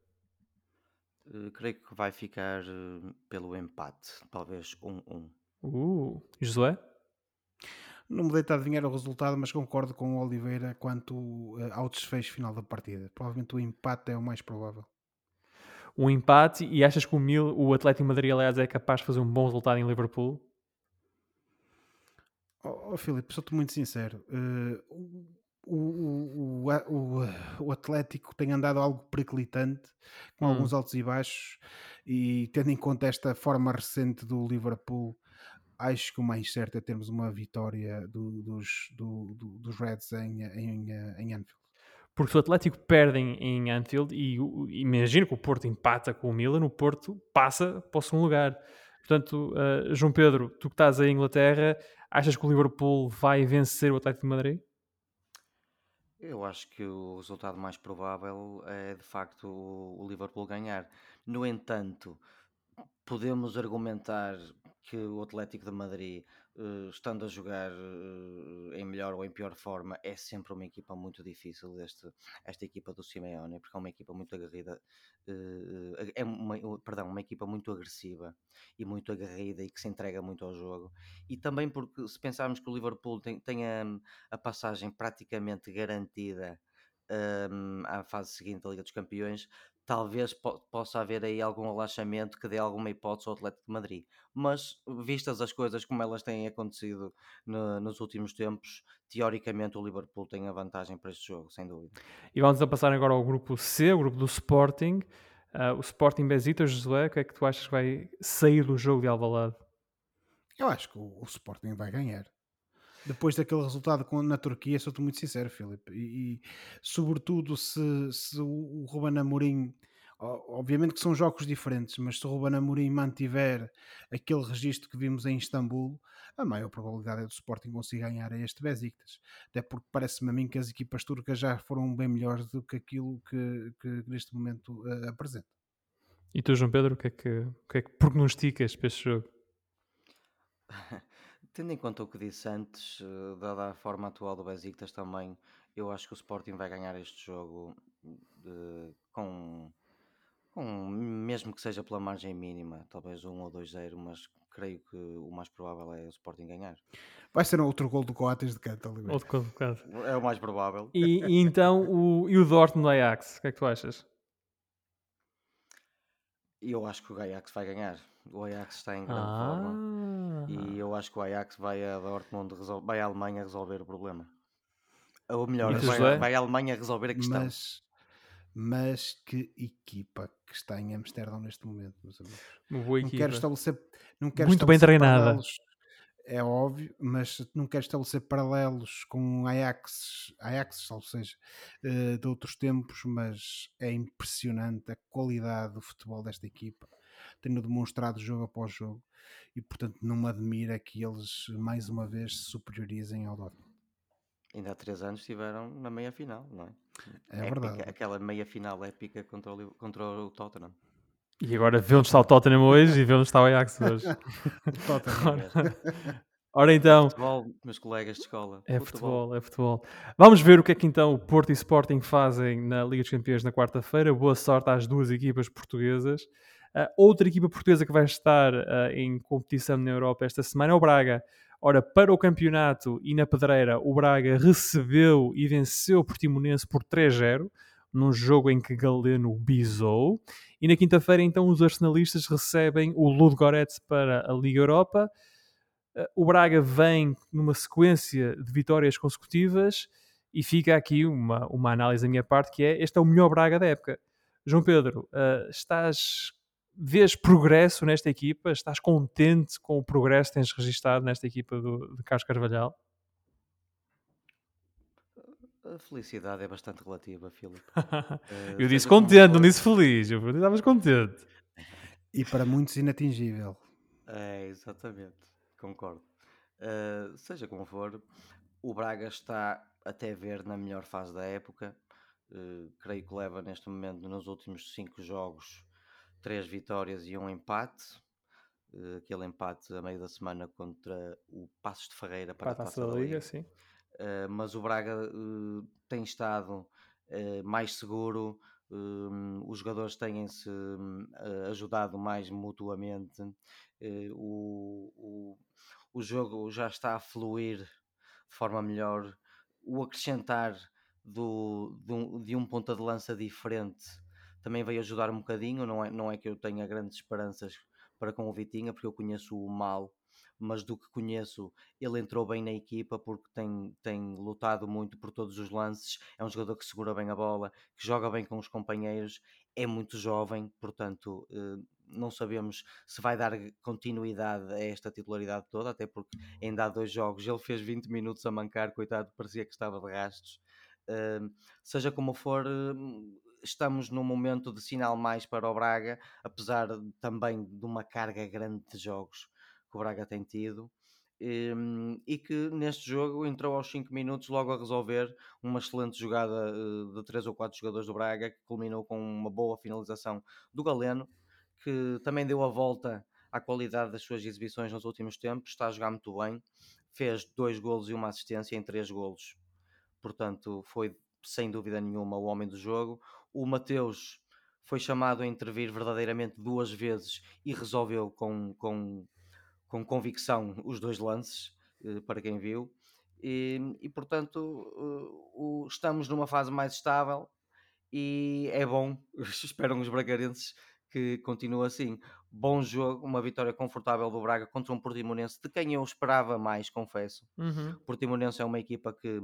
Speaker 3: Uh, creio que vai ficar uh, pelo empate, talvez 1-1. Um,
Speaker 1: um. Uh, Josué?
Speaker 2: Não me deito a adivinhar o resultado, mas concordo com o Oliveira quanto uh, ao desfecho final da partida. Provavelmente o empate é o mais provável.
Speaker 1: Um empate e achas que o, Mil, o Atlético Madrid, aliás, é capaz de fazer um bom resultado em Liverpool?
Speaker 2: Oh, oh Filipe, sou-te muito sincero. Uh, o, o, o, o, Atlético tem andado algo periclitante, com hum. alguns altos e baixos, e tendo em conta esta forma recente do Liverpool, acho que o mais certo é termos uma vitória do, dos, do, do, dos Reds em, em, em Anfield.
Speaker 1: Porque se o Atlético perde em, em Anfield e, e imagino que o Porto empata com o Milan, o Porto passa para o segundo lugar. Portanto, uh, João Pedro, tu que estás aí em Inglaterra, achas que o Liverpool vai vencer o Atlético de Madrid?
Speaker 3: Eu acho que o resultado mais provável é de facto o Liverpool ganhar. No entanto, podemos argumentar que o Atlético de Madrid, uh, estando a jogar uh, em melhor ou em pior forma, é sempre uma equipa muito difícil deste, esta equipa do Simeone, porque é uma equipa muito aguerrida, uh, é uma, perdão, uma equipa muito agressiva e muito aguerrida e que se entrega muito ao jogo. E também porque se pensarmos que o Liverpool tem, tem a, a passagem praticamente garantida um, à fase seguinte da Liga dos Campeões, talvez po possa haver aí algum relaxamento que dê alguma hipótese ao Atlético de Madrid. Mas, vistas as coisas como elas têm acontecido no nos últimos tempos, teoricamente o Liverpool tem a vantagem para este jogo, sem dúvida.
Speaker 1: E vamos a passar agora ao grupo C, o grupo do Sporting. Uh, o Sporting Besita, Josué, o que é que tu achas que vai sair do jogo de Alvalade?
Speaker 2: Eu acho que o, o Sporting vai ganhar depois daquele resultado com, na Turquia, sou-te muito sincero, Filipe, e, e sobretudo se, se o, o Ruben Amorim, obviamente que são jogos diferentes, mas se o Ruben Amorim mantiver aquele registro que vimos em Istambul, a maior probabilidade é do Sporting conseguir ganhar a este Besiktas, até porque parece-me a mim que as equipas turcas já foram bem melhores do que aquilo que, que neste momento uh, apresenta.
Speaker 1: E tu, João Pedro, o que é que, o que, é que prognosticas para este jogo?
Speaker 3: Tendo em conta o que disse antes, eh, dada a forma atual do Besiktas também, eu acho que o Sporting vai ganhar este jogo de, com, com, mesmo que seja pela margem mínima, talvez 1 ou 2-0, mas creio que o mais provável é o Sporting ganhar.
Speaker 2: Vai ser outro gol do Coates de canto,
Speaker 1: Outro gol do
Speaker 3: Coates. É o mais provável.
Speaker 1: E, e então, o, e o Dortmund Ajax, o que é que tu achas?
Speaker 3: Eu acho que o Ajax vai ganhar. O Ajax está em grande ah. forma. E eu acho que o Ajax vai a Dortmund, vai à Alemanha resolver o problema. Ou melhor, vai, vai, à Alemanha resolver a questão.
Speaker 2: Mas, mas que equipa que está em Amsterdão neste momento, meus amigos.
Speaker 1: Boa
Speaker 2: não quero estabelecer, não quero
Speaker 1: Muito bem treinada
Speaker 2: é óbvio, mas não quero estabelecer paralelos com Ajax, Ajax ou seja, uh, de outros tempos, mas é impressionante a qualidade do futebol desta equipa, tendo demonstrado jogo após jogo, e portanto não me admira que eles mais uma vez se superiorizem ao Dortmund.
Speaker 3: Ainda há três anos estiveram na meia final, não é?
Speaker 2: É épica,
Speaker 3: verdade. Aquela meia final épica contra o, contra o Tottenham.
Speaker 1: E agora vê onde está o Tottenham hoje e vê onde está o Ajax hoje.
Speaker 2: Tottenham.
Speaker 1: Ora então.
Speaker 3: É futebol, meus colegas de escola.
Speaker 1: É futebol. futebol, é futebol. Vamos ver o que é que então o Porto e Sporting fazem na Liga dos Campeões na quarta-feira. Boa sorte às duas equipas portuguesas. Uh, outra equipa portuguesa que vai estar uh, em competição na Europa esta semana é o Braga. Ora, para o campeonato e na pedreira, o Braga recebeu e venceu o Portimonense por 3-0 num jogo em que Galeno bisou. E na quinta-feira, então, os arsenalistas recebem o Ludogorets para a Liga Europa. Eh, o Braga vem numa sequência de vitórias consecutivas e fica aqui uma, uma análise da minha parte que é este é o melhor Braga da época. João Pedro, uh, estás vês progresso nesta equipa? Estás contente com o progresso que tens registado nesta equipa do, de Carlos Carvalhal?
Speaker 3: A felicidade é bastante relativa, Filipe.
Speaker 1: Uh, eu disse contente, não disse feliz. Eu estavas contente.
Speaker 2: E para muitos inatingível.
Speaker 3: É, exatamente. Concordo. Uh, seja como for, o Braga está até ver na melhor fase da época. Uh, creio que leva neste momento, nos últimos cinco jogos, três vitórias e um empate. Uh, aquele empate a meio da semana contra o Passos de Ferreira para, para a Taça da Liga. Liga sim. Uh, mas o Braga uh, tem estado mais seguro, os jogadores têm-se ajudado mais mutuamente, o, o, o jogo já está a fluir de forma melhor, o acrescentar do, de, um, de um ponta de lança diferente também veio ajudar um bocadinho, não é, não é que eu tenha grandes esperanças para com o Vitinha, porque eu conheço o mal mas do que conheço, ele entrou bem na equipa porque tem, tem lutado muito por todos os lances. É um jogador que segura bem a bola, que joga bem com os companheiros, é muito jovem, portanto, eh, não sabemos se vai dar continuidade a esta titularidade toda, até porque ainda há dois jogos ele fez 20 minutos a mancar, coitado, parecia que estava de rastos. seja como for, estamos num momento de sinal mais para o Braga, apesar também de uma carga grande de jogos que o Braga tem tido. E, ehm, e, que neste jogo entrou aos 5 minutos logo a resolver uma excelente jogada eh, de 3 ou 4 jogadores do Braga que culminou com uma boa finalização do Galeno que também deu a volta à qualidade das suas exibições nos últimos tempos, está a jogar muito bem fez dois golos e uma assistência em três golos portanto foi sem dúvida nenhuma o homem do jogo o Mateus foi chamado a intervir verdadeiramente duas vezes e resolveu com, com com convicção os dois lances, eh, para quem viu, e, e portanto o, estamos numa fase mais estável e é bom, esperam os bragarenses que continue assim. Bom jogo, uma vitória confortável do Braga contra um Portimonense, de quem eu esperava mais, confesso.
Speaker 1: Uhum.
Speaker 3: Portimonense é uma equipa que,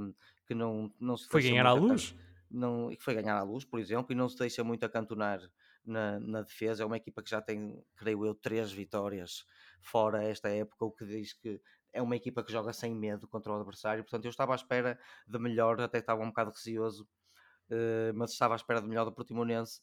Speaker 3: que não, não se
Speaker 1: Foi ganhar à luz?
Speaker 3: Não, e que foi ganhar à luz, por exemplo, e não se deixa muito acantonar na, na defesa. É uma equipa que já tem, creio eu, três vitórias fora esta época, o que diz que é uma equipa que joga sem medo contra o adversário. Portanto, eu estava à espera de melhor, até estava um bocado receoso, eh, mas estava à espera de melhor do Portimonense.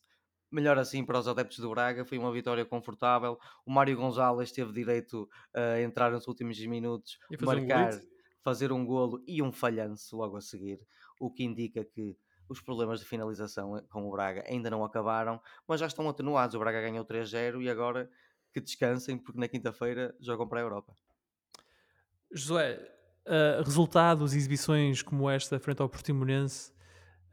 Speaker 3: Melhor assim para os adeptos do Braga, foi uma vitória confortável. O Mário Gonzalez teve direito a entrar nos últimos minutos,
Speaker 1: um
Speaker 3: marcar,
Speaker 1: golito?
Speaker 3: fazer um golo e um falhanço logo a seguir, o que indica que os problemas de finalização eh, com o Braga ainda não acabaram, mas já estão atenuados. O Braga ganhou 3-0 e agora que descansem, porque na quinta-feira jogam para a Europa.
Speaker 1: Josué, uh, resultados e exibições como esta frente ao Portimonense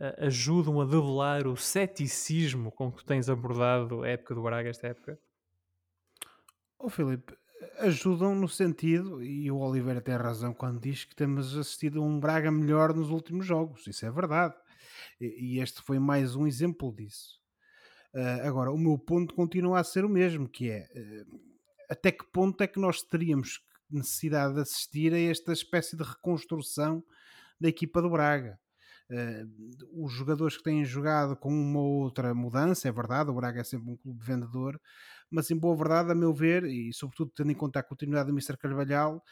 Speaker 1: uh, ajudam a develar o ceticismo com que tu tens abordado a época do Braga, esta época?
Speaker 2: Ô Filipe, ajudam no sentido, e o Oliveira tem razão quando diz que temos assistido a um Braga melhor nos últimos jogos, isso é verdade. E, este foi mais um exemplo disso. Uh, agora, o meu ponto continua a ser o mesmo, que é uh, até que ponto é que nós teríamos necessidade de assistir a esta espécie de reconstrução da equipa do Braga. Uh, os jogadores que têm jogado com uma ou outra mudança, é verdade, o Braga é sempre um clube vendedor, mas em boa verdade, a meu ver, e sobretudo tendo em conta a continuidade do Mr. Carvalhal,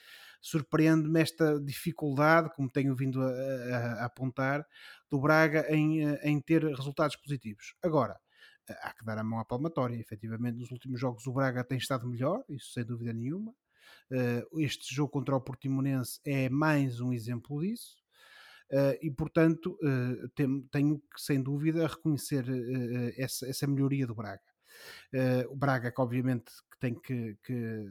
Speaker 2: surpreende-me esta dificuldade, como tenho vindo a, a, a apontar, do Braga em, em ter resultados positivos. Agora, há que dar a mão à palmatória. Efetivamente, nos últimos jogos o Braga tem estado melhor, isso sem dúvida nenhuma. Uh, este jogo contra o Portimonense é mais um exemplo disso. E portanto tenho que sem dúvida reconhecer essa, melhoria do Braga. o Braga que obviamente que tem que, que,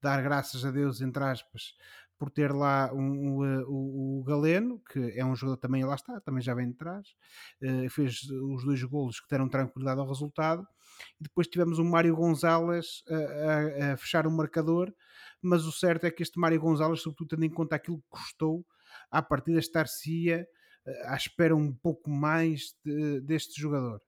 Speaker 2: dar graças a Deus, entre aspas, por ter lá um, um, o, o, Galeno, que é um jogador também, lá está, também já vem de trás, uh, fez os dois golos que deram tranquilidade ao resultado, e depois tivemos o Mário Gonzalez a, a, a, fechar o marcador, mas o certo é que este Mário Gonzalez, sobretudo tendo em conta aquilo que custou, à partida estar-se-ia à espera um pouco mais de, deste jogador.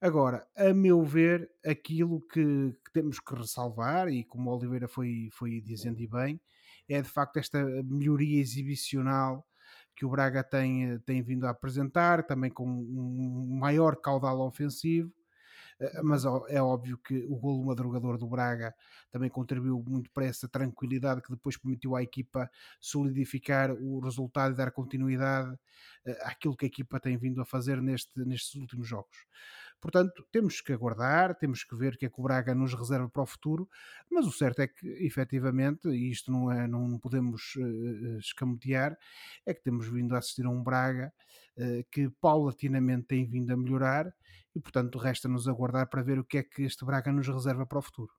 Speaker 2: Agora, a meu ver, aquilo que, que, temos que ressalvar, e como o Oliveira foi, foi dizendo e bem, é de facto esta melhoria exibicional que o Braga tem, tem vindo a apresentar, também com um maior caudal ofensivo, mas é óbvio que o golo madrugador do Braga também contribuiu muito para essa tranquilidade que depois permitiu à equipa solidificar o resultado e dar continuidade àquilo que a equipa tem vindo a fazer neste, nestes últimos jogos. Portanto, temos que aguardar, temos que ver o que é que o Braga nos reserva para o futuro, mas o certo é que, efetivamente, e isto não, é, não podemos uh, escamotear, é que temos vindo a assistir a um Braga uh, que paulatinamente tem vindo a melhorar e, portanto, resta-nos aguardar para ver o que é que este Braga nos reserva para o futuro.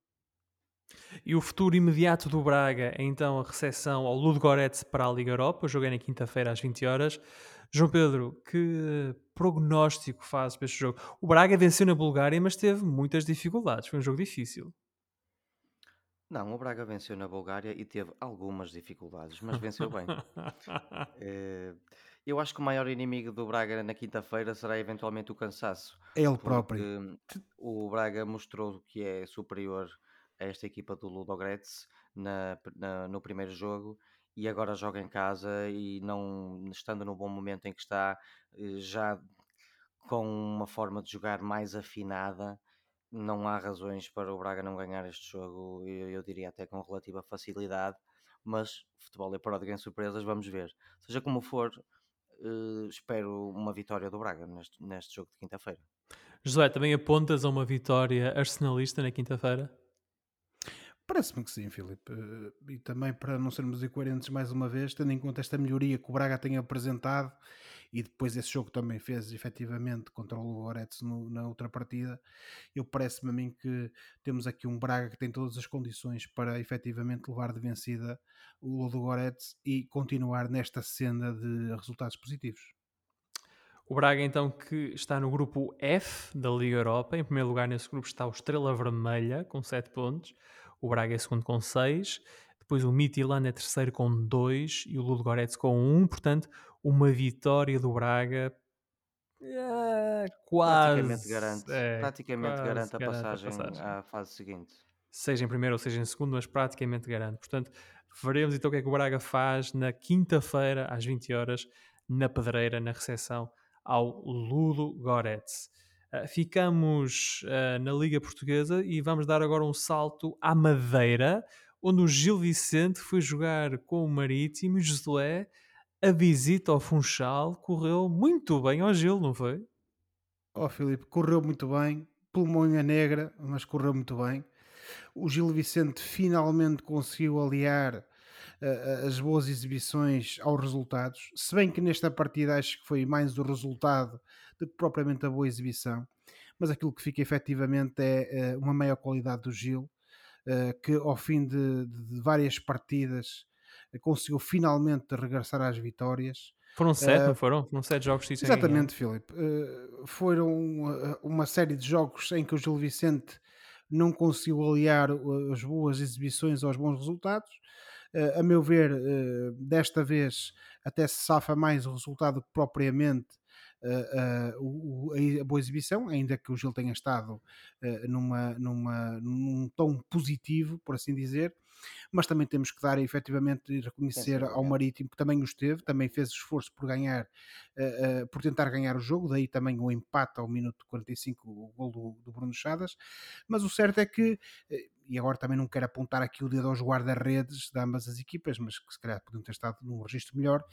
Speaker 1: E o futuro imediato do Braga é então a recepção ao Ludogorets para a Liga Europa, joguei na quinta-feira às 20 horas. João Pedro, que prognóstico fazes para este jogo? O Braga venceu na Bulgária, mas teve muitas dificuldades. Foi um jogo difícil.
Speaker 3: Não, o Braga venceu na Bulgária e teve algumas dificuldades, mas venceu bem. é, eu acho que o maior inimigo do Braga na quinta-feira será eventualmente o cansaço.
Speaker 2: Ele próprio.
Speaker 3: O Braga mostrou que é superior a esta equipa do Ludogorets na, na, no primeiro jogo e agora joga em casa e não estando no bom momento em que está, eh, já com uma forma de jogar mais afinada, não há razões para o Braga não ganhar este jogo, eu, eu diria até com relativa facilidade, mas futebol é para de grandes surpresas, vamos ver. Seja como for, uh, espero uma vitória do Braga neste, neste jogo de quinta-feira.
Speaker 1: José, também apontas a uma vitória arsenalista na quinta-feira?
Speaker 2: Parece-me que sim, Filipe. E também para não sermos incoerentes mais uma vez, tendo em conta esta melhoria que o Braga tem apresentado e depois esse jogo também fez efetivamente contra o Lugorets na outra partida, eu parece-me a mim que temos aqui um Braga que tem todas as condições para efetivamente levar de vencida o Lugorets e continuar nesta senda de resultados positivos.
Speaker 1: O Braga, então, que está no grupo F da Liga Europa. Em primeiro lugar, nesse grupo está o Estrela Vermelha, com 7 pontos. O Braga é segundo com 6. Depois o Midtjylland é terceiro com 2 e o Ludogorets com 1. Um. Portanto, uma vitória do Braga É,
Speaker 3: Praticamente
Speaker 1: quase.
Speaker 3: garante,
Speaker 1: É,
Speaker 3: praticamente
Speaker 1: quase
Speaker 3: garante a
Speaker 1: garante a
Speaker 3: passagem
Speaker 1: passagem.
Speaker 3: à fase seguinte.
Speaker 1: Seja em primeiro ou seja em segundo, mas praticamente garante. Portanto, veremos então o que é que o Braga faz na quinta-feira, às 20 horas, na Pedreira, na recepção ao Ludo Goretz. Uh, ficamos uh, na Liga Portuguesa e vamos dar agora um salto à Madeira, onde o Gil Vicente foi jogar com o Marítimo e Josué. A visita ao Funchal correu muito bem ao Gil, não foi?
Speaker 2: Ó oh, Filipe, correu muito bem, pulmonha negra, mas correu muito bem. O Gil Vicente finalmente conseguiu aliar uh, as boas exibições aos resultados, se bem que nesta partida acho que foi mais o resultado do que propriamente a boa exibição, mas aquilo que fica efetivamente é uh, uma maior qualidade do Gil, uh, que ao fim de, de várias partidas conseguiu finalmente regressar às vitórias.
Speaker 1: Foram sete, uh, não foram? Foram sete jogos
Speaker 2: Exatamente, Filipe. Uh, foram uma série de jogos em que o Gil Vicente não conseguiu aliar as boas exibições aos bons resultados. Uh, a meu ver, desta vez até se safa mais o resultado que propriamente Uh, uh, a boa exibição, ainda que o Gil tenha estado uh, numa, numa, num tom positivo, por assim dizer, mas também temos que dar efetivamente e reconhecer ao Marítimo que também o esteve, também fez esforço por ganhar, por tentar ganhar o jogo, daí também o empate ao minuto 45, o gol do, do Bruno Chadas, mas o certo é que e agora também não quero apontar aqui o dedo aos guarda-redes de ambas as equipas, mas que se calhar podiam ter estado num registro melhor,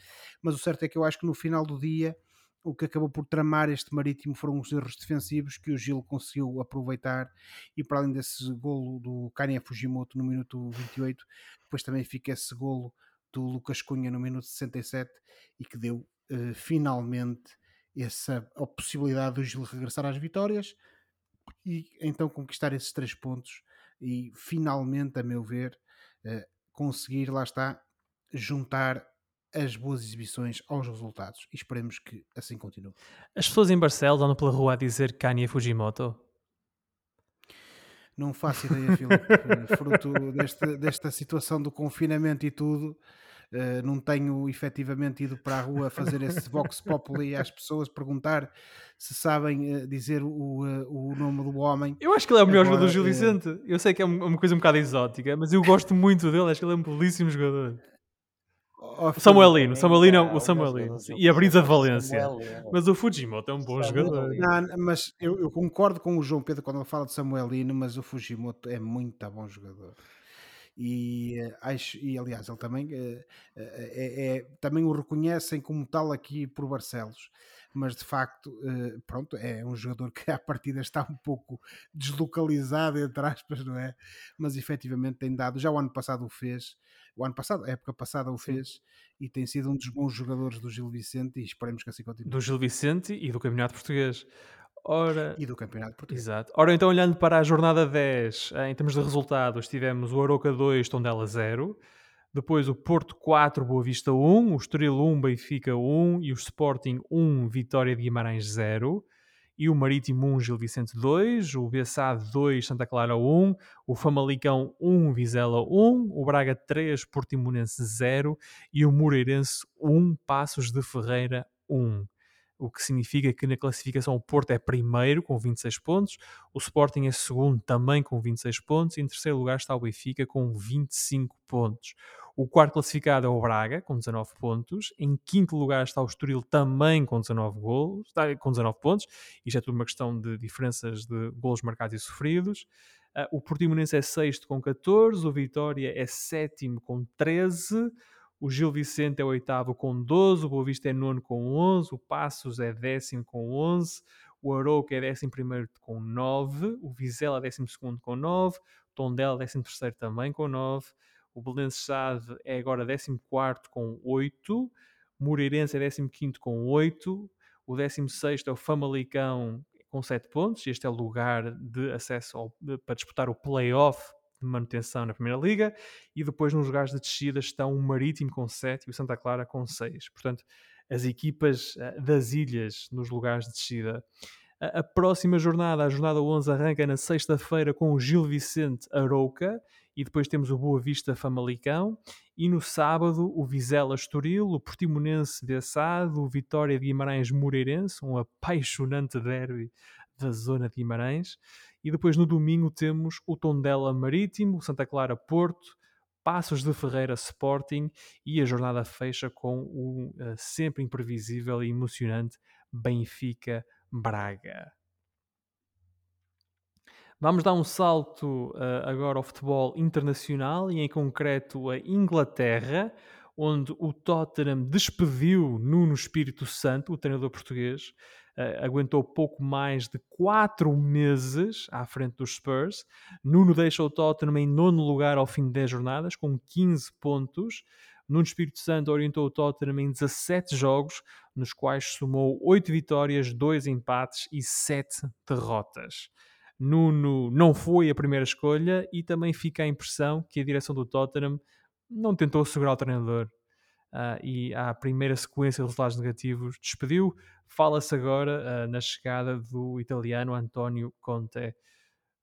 Speaker 2: mas o certo é que eu acho que no final do dia o que acabou por tramar este Marítimo foram os erros defensivos que o Gil conseguiu aproveitar e para além desse golo do Kanye Fujimoto no minuto 28, depois também fica esse golo do Lucas Cunha no minuto 67 e que deu uh, finalmente essa a possibilidade do Gil regressar às vitórias e então conquistar esses três pontos e finalmente, a meu ver, uh, conseguir, lá está, juntar as boas exibições aos resultados e esperemos que assim continue.
Speaker 1: As pessoas em Barcelos andam pela rua a dizer Kanye Fujimoto?
Speaker 2: Não faço ideia, Filipe. Fruto deste, desta situação do confinamento e tudo, uh, não tenho efetivamente ido para a rua fazer esse Vox Populi às pessoas, perguntar se sabem uh, dizer o, uh, o nome do homem.
Speaker 1: Eu acho que ele é o melhor Agora, jogador do Gil Vicente. Eu sei que é uma coisa um bocado exótica, mas eu gosto muito dele. Acho que ele é um belíssimo jogador. Oh, o Samuelino, Samuelino, o Samuelino e a Brisa de Valência. Mas o Fujimoto é um bom jogador.
Speaker 2: Não, mas eu, eu, concordo com o João Pedro quando ele fala de Samuelino, mas o Fujimoto é muito bom jogador. E, uh, acho, e aliás, ele também, uh, é, é, também o reconhecem como tal aqui por Barcelos mas de facto, pronto, é um jogador que à partida está um pouco deslocalizado, entre aspas, não é? Mas efetivamente tem dado, já o ano passado o fez, o ano passado, a época passada o fez Sim. e tem sido um dos bons jogadores do Gil Vicente e esperemos que assim continue.
Speaker 1: Do Gil Vicente e do Campeonato Português. Ora,
Speaker 2: e do Campeonato Português.
Speaker 1: Exato. Ora, então, olhando para a jornada 10, em termos de resultados, tivemos o Aroca 2, Tondela 0. Depois o Porto 4, Boa Vista 1, o Estoril 1, Benfica 1 e o Sporting 1, Vitória de Guimarães 0 e o Marítimo 1, Gil Vicente 2, o Bessade 2, Santa Clara 1, o Famalicão 1, Vizela 1, o Braga 3, Portimonense 0 e o Moreirense 1, Passos de Ferreira 1 o que significa que na classificação o Porto é primeiro com 26 pontos, o Sporting é segundo também com 26 pontos e em terceiro lugar está o Benfica com 25 pontos. O quarto classificado é o Braga, com 19 pontos. Em quinto lugar está o Estoril, também com 19, golos, com 19 pontos. Isto é tudo uma questão de diferenças de golos marcados e sofridos. Uh, o Portimonense é sexto com 14, o Vitória é sétimo com 13, o Gil Vicente é o oitavo com 12, o Boa Vista é nono com 11, o Passos é décimo com 11, o Arouca é décimo primeiro com 9, o Vizela é décimo segundo com 9, o Tondela é décimo terceiro também com 9, o Belenenses Sade é agora 14 com 8, Moreirense é 15 com 8, o 16 é o Famalicão com 7 pontos, este é o lugar de acesso ao, para disputar o play-off de manutenção na Primeira Liga, e depois nos lugares de descida estão o Marítimo com 7 e o Santa Clara com 6. Portanto, as equipas uh, das ilhas nos lugares de descida. A, próxima jornada, a jornada 11, arranca na sexta-feira com o Gil Vicente Arouca e depois temos o Boa Vista Famalicão, e no sábado o Vizela Estoril, o Portimonense Bessado, o Vitória de Guimarães Moreirense, um apaixonante derby da zona de Guimarães, e depois no domingo temos o Tondela Marítimo, Santa Clara Porto, Passos de Ferreira Sporting e a jornada fecha com o uh, sempre imprevisível e emocionante Benfica Braga. Vamos dar um salto uh, agora ao futebol internacional e, em concreto, a Inglaterra, onde o Tottenham despediu Nuno Espírito Santo, o treinador português. Uh, aguentou pouco mais de 4 meses à frente dos Spurs. Nuno deixa o Tottenham em nono lugar ao fim de 10 jornadas, com 15 pontos. Nuno Espírito Santo orientou o Tottenham em 17 jogos, nos quais somou 8 vitórias, 2 empates e 7 derrotas. Nuno não foi a primeira escolha e também fica a impressão que a direção do Tottenham não tentou segurar o treinador. Uh, e à primeira sequência de resultados negativos despediu. Fala-se agora uh, na chegada do italiano António Conte.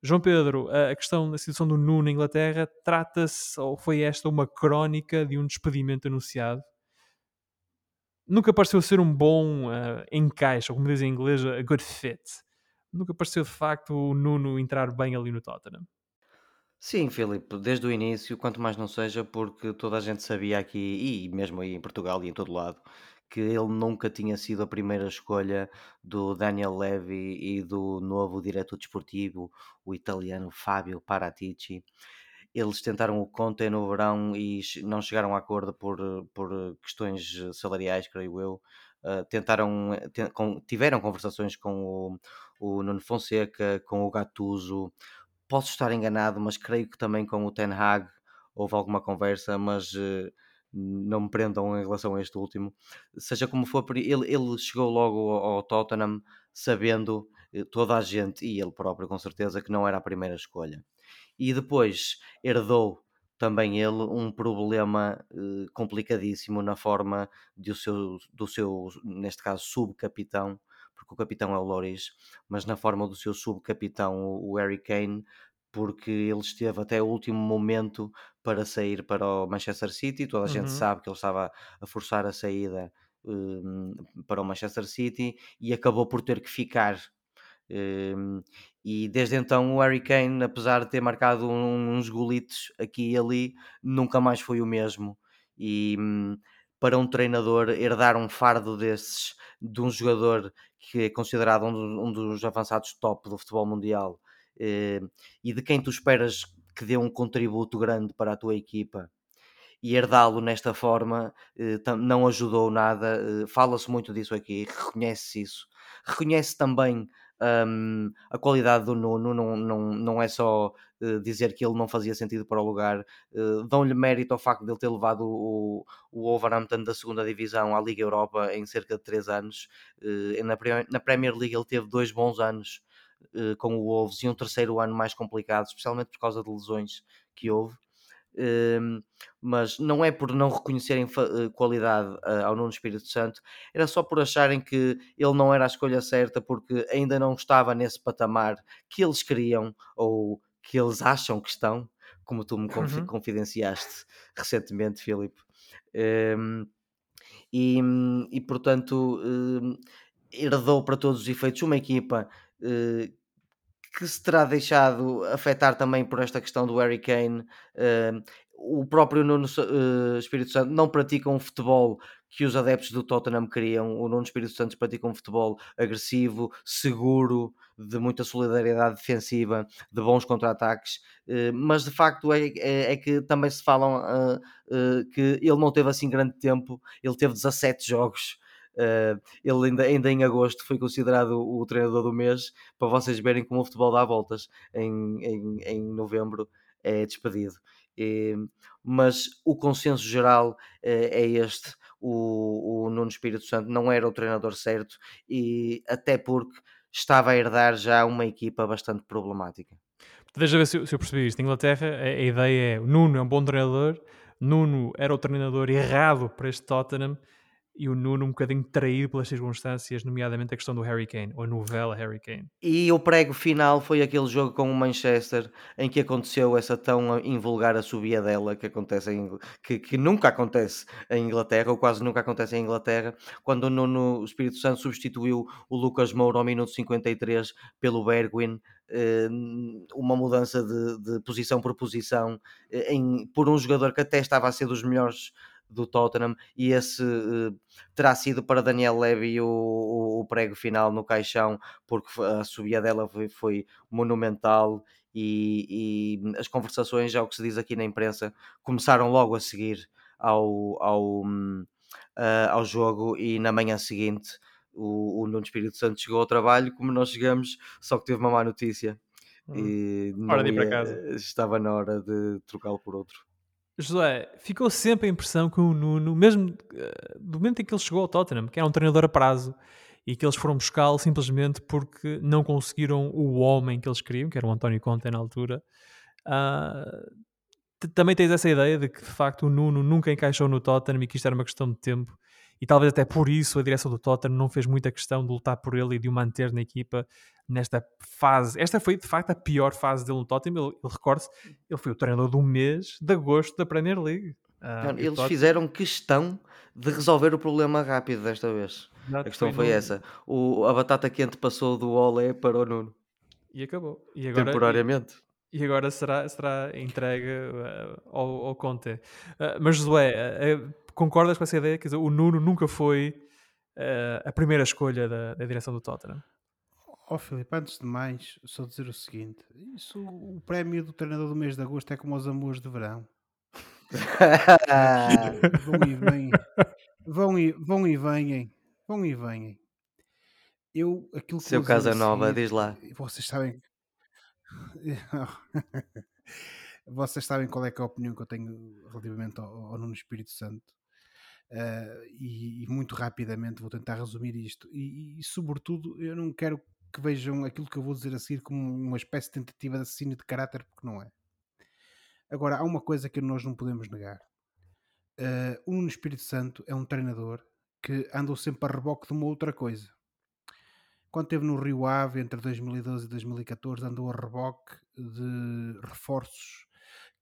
Speaker 1: João Pedro, a questão da situação do Nuno na Inglaterra trata-se, ou foi esta uma crónica de um despedimento anunciado? Nunca pareceu ser um bom uh, encaixe, ou como dizem em inglês, a good fit nunca pareceu de facto o Nuno entrar bem ali no Tottenham.
Speaker 3: Sim, Filipe, desde o início, quanto mais não seja, porque toda a gente sabia aqui, e mesmo aí em Portugal e em todo lado, que ele nunca tinha sido a primeira escolha do Daniel Levy e do novo diretor desportivo, o italiano Fabio Paratici. Eles tentaram o Conte no verão e não chegaram a acordo por, por questões salariais, creio eu. Uh, tentaram, tiveram conversações com o, o Nuno Fonseca, com o Gattuso. Posso estar enganado, mas creio que também com o Ten Hag houve alguma conversa, mas uh, não me prendam em relação a este último. Seja como for, ele, ele chegou logo ao, Tottenham sabendo uh, toda a gente, e ele próprio com certeza, que não era a primeira escolha. E depois herdou também ele um problema uh, complicadíssimo na forma de o seu, do seu, neste caso, subcapitão, porque o capitão é o Loris, mas na forma do seu subcapitão, o Harry Kane, porque ele esteve até o último momento para sair para o Manchester City. Toda a uhum. gente sabe que ele estava a forçar a saída um, para o Manchester City e acabou por ter que ficar. Um, e desde então o Harry Kane, apesar de ter marcado uns golitos aqui e ali, nunca mais foi o mesmo. E um, para um treinador herdar um fardo desses de um jogador que é considerado um, dos avançados top do futebol mundial eh, e de quem tu esperas que dê um contributo grande para a tua equipa e herdá-lo nesta forma eh, não ajudou nada. Eh, fala-se muito disso aqui, reconhece isso. Reconhece também um, a qualidade do Nuno, não, não, não é só uh, dizer que ele não fazia sentido para o lugar, uh, dão-lhe mérito ao facto de ele ter levado o, o Wolverhampton da segunda divisão à Liga Europa em cerca de 3 anos. Uh, na, na Premier League ele teve dois bons anos com o Wolves e um terceiro ano mais complicado, especialmente por causa de lesões que houve. Hum, mas não é por não reconhecerem eh, qualidade eh, ao Nuno Espírito Santo, era só por acharem que ele não era a escolha certa porque ainda não estava nesse patamar que eles queriam ou que eles acham que estão, como tu me uhum. confidenciaste recentemente, Filipe. Um, e, e portanto um, herdou para todos os efeitos uma equipa uh, que se terá deixado afetar também por esta questão do Harry Kane. Uh, o próprio Nuno uh, Espírito Santo não pratica um futebol que os adeptos do Tottenham queriam. O Nuno Espírito Santo pratica um futebol agressivo, seguro, de muita solidariedade defensiva, de bons contra-ataques. Uh, mas de facto é, é, é, que também se falam uh, que ele não teve assim grande tempo, ele teve 17 jogos Uh, ele ainda, ainda em agosto foi considerado o treinador do mês, para vocês verem como o futebol dá voltas. Em, em, em novembro é despedido. E, mas o consenso geral uh, é este: o, o Nuno Espírito Santo não era o treinador certo, e até porque estava a herdar já uma equipa bastante problemática.
Speaker 1: Deixa ver se eu, se eu percebi isto. Em Inglaterra, a, a ideia é: Nuno é um bom treinador, Nuno era o treinador errado para este Tottenham e o Nuno um bocadinho traído pelas circunstâncias, nomeadamente a questão do Harry Kane, ou a novela Harry Kane.
Speaker 3: E o prego final foi aquele jogo com o Manchester em que aconteceu essa tão invulgar subia dela que acontece em, que, que, nunca acontece em Inglaterra, ou quase nunca acontece em Inglaterra, quando o Nuno o Espírito Santo substituiu o Lucas Moura ao minuto 53 pelo Bergwin, eh, uma mudança de, de posição por posição eh, em, por um jogador que até estava a ser dos melhores do Tottenham e esse uh, terá sido para Daniel Levy o, o, o, prego final no caixão porque a subida dela foi, foi monumental e, e, as conversações, já o que se diz aqui na imprensa, começaram logo a seguir ao, ao, uh, ao jogo e na manhã seguinte o, o Nuno Espírito Santo chegou ao trabalho como nós chegamos, só que teve uma má notícia. Hum. E
Speaker 1: hora de ir para casa.
Speaker 3: estava na hora de trocá-lo por outro.
Speaker 1: Josué, ficou sempre a impressão que o Nuno, mesmo uh, do momento em que ele chegou ao Tottenham, que era um treinador a prazo, e que eles foram buscá-lo simplesmente porque não conseguiram o homem que eles queriam, que era o António Conte na altura. Uh, também tens essa ideia de que de facto o Nuno nunca encaixou no Tottenham e que isto era uma questão de tempo e talvez até por isso a direção do Tottenham não fez muita questão de lutar por ele e de o manter na equipa nesta fase. Esta foi de facto a pior fase dele no Tottenham. Ele, ele recorde-se, ele foi o treinador do mês de agosto da Premier League.
Speaker 3: Uh, eles Tottenham... fizeram questão de resolver o problema rápido desta vez. Exato, a questão foi, foi essa. O, a batata quente passou do Olé para o Nuno.
Speaker 1: E acabou. E agora,
Speaker 3: Temporariamente.
Speaker 1: E, e agora será, será entregue uh, ao, ao Conte. Uh, mas Josué, uh, concordas com essa ideia? Quer dizer, o Nuno nunca foi a primeira escolha da, da direção do Tottenham.
Speaker 2: Ó oh, Filipe, antes de mais, só dizer o seguinte: isso, o prémio do treinador do mês de agosto é como os amores de verão. vão e vêm, vão e, vão e vêm, vão e vêm. Eu, aquilo que
Speaker 3: Seu Casa Nova, diz lá.
Speaker 2: Vocês sabem. vocês sabem qual é, é a opinião que eu tenho relativamente ao, ao Nuno Espírito Santo. Uh, e, e, muito rapidamente vou tentar resumir isto. E, e, sobretudo, eu não quero que vejam aquilo que eu vou dizer a seguir como uma espécie de tentativa de assassínio de caráter, porque não é. Agora, há uma coisa que nós não podemos negar. Uh, o Espírito Santo é um treinador que andou sempre a reboque de uma outra coisa. Quando esteve no Rio Ave entre 2012 e 2014, andou a reboque de reforços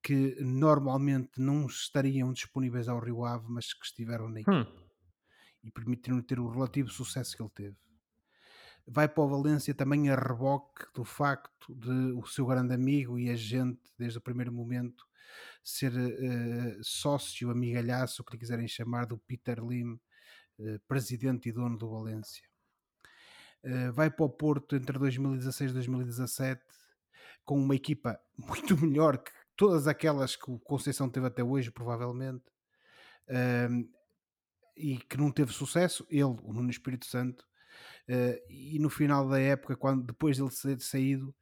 Speaker 2: que normalmente não estariam disponíveis ao Rio Ave, mas que estiveram na equipe. Hum. E permitiram ter o relativo sucesso que ele teve vai para o Valência também a reboque do facto de o seu grande amigo e agente, desde o primeiro momento, ser uh, sócio, amigalhaço, o que lhe quiserem chamar, do Peter Lim, uh, presidente e dono do Valência. Uh, vai para o Porto entre 2016 e 2017 com uma equipa muito melhor que todas aquelas que o Conceição teve até hoje, provavelmente, e que não teve sucesso. Ele, o Nuno Espírito Santo, Uh, e no final da época, quando depois dele ter saído,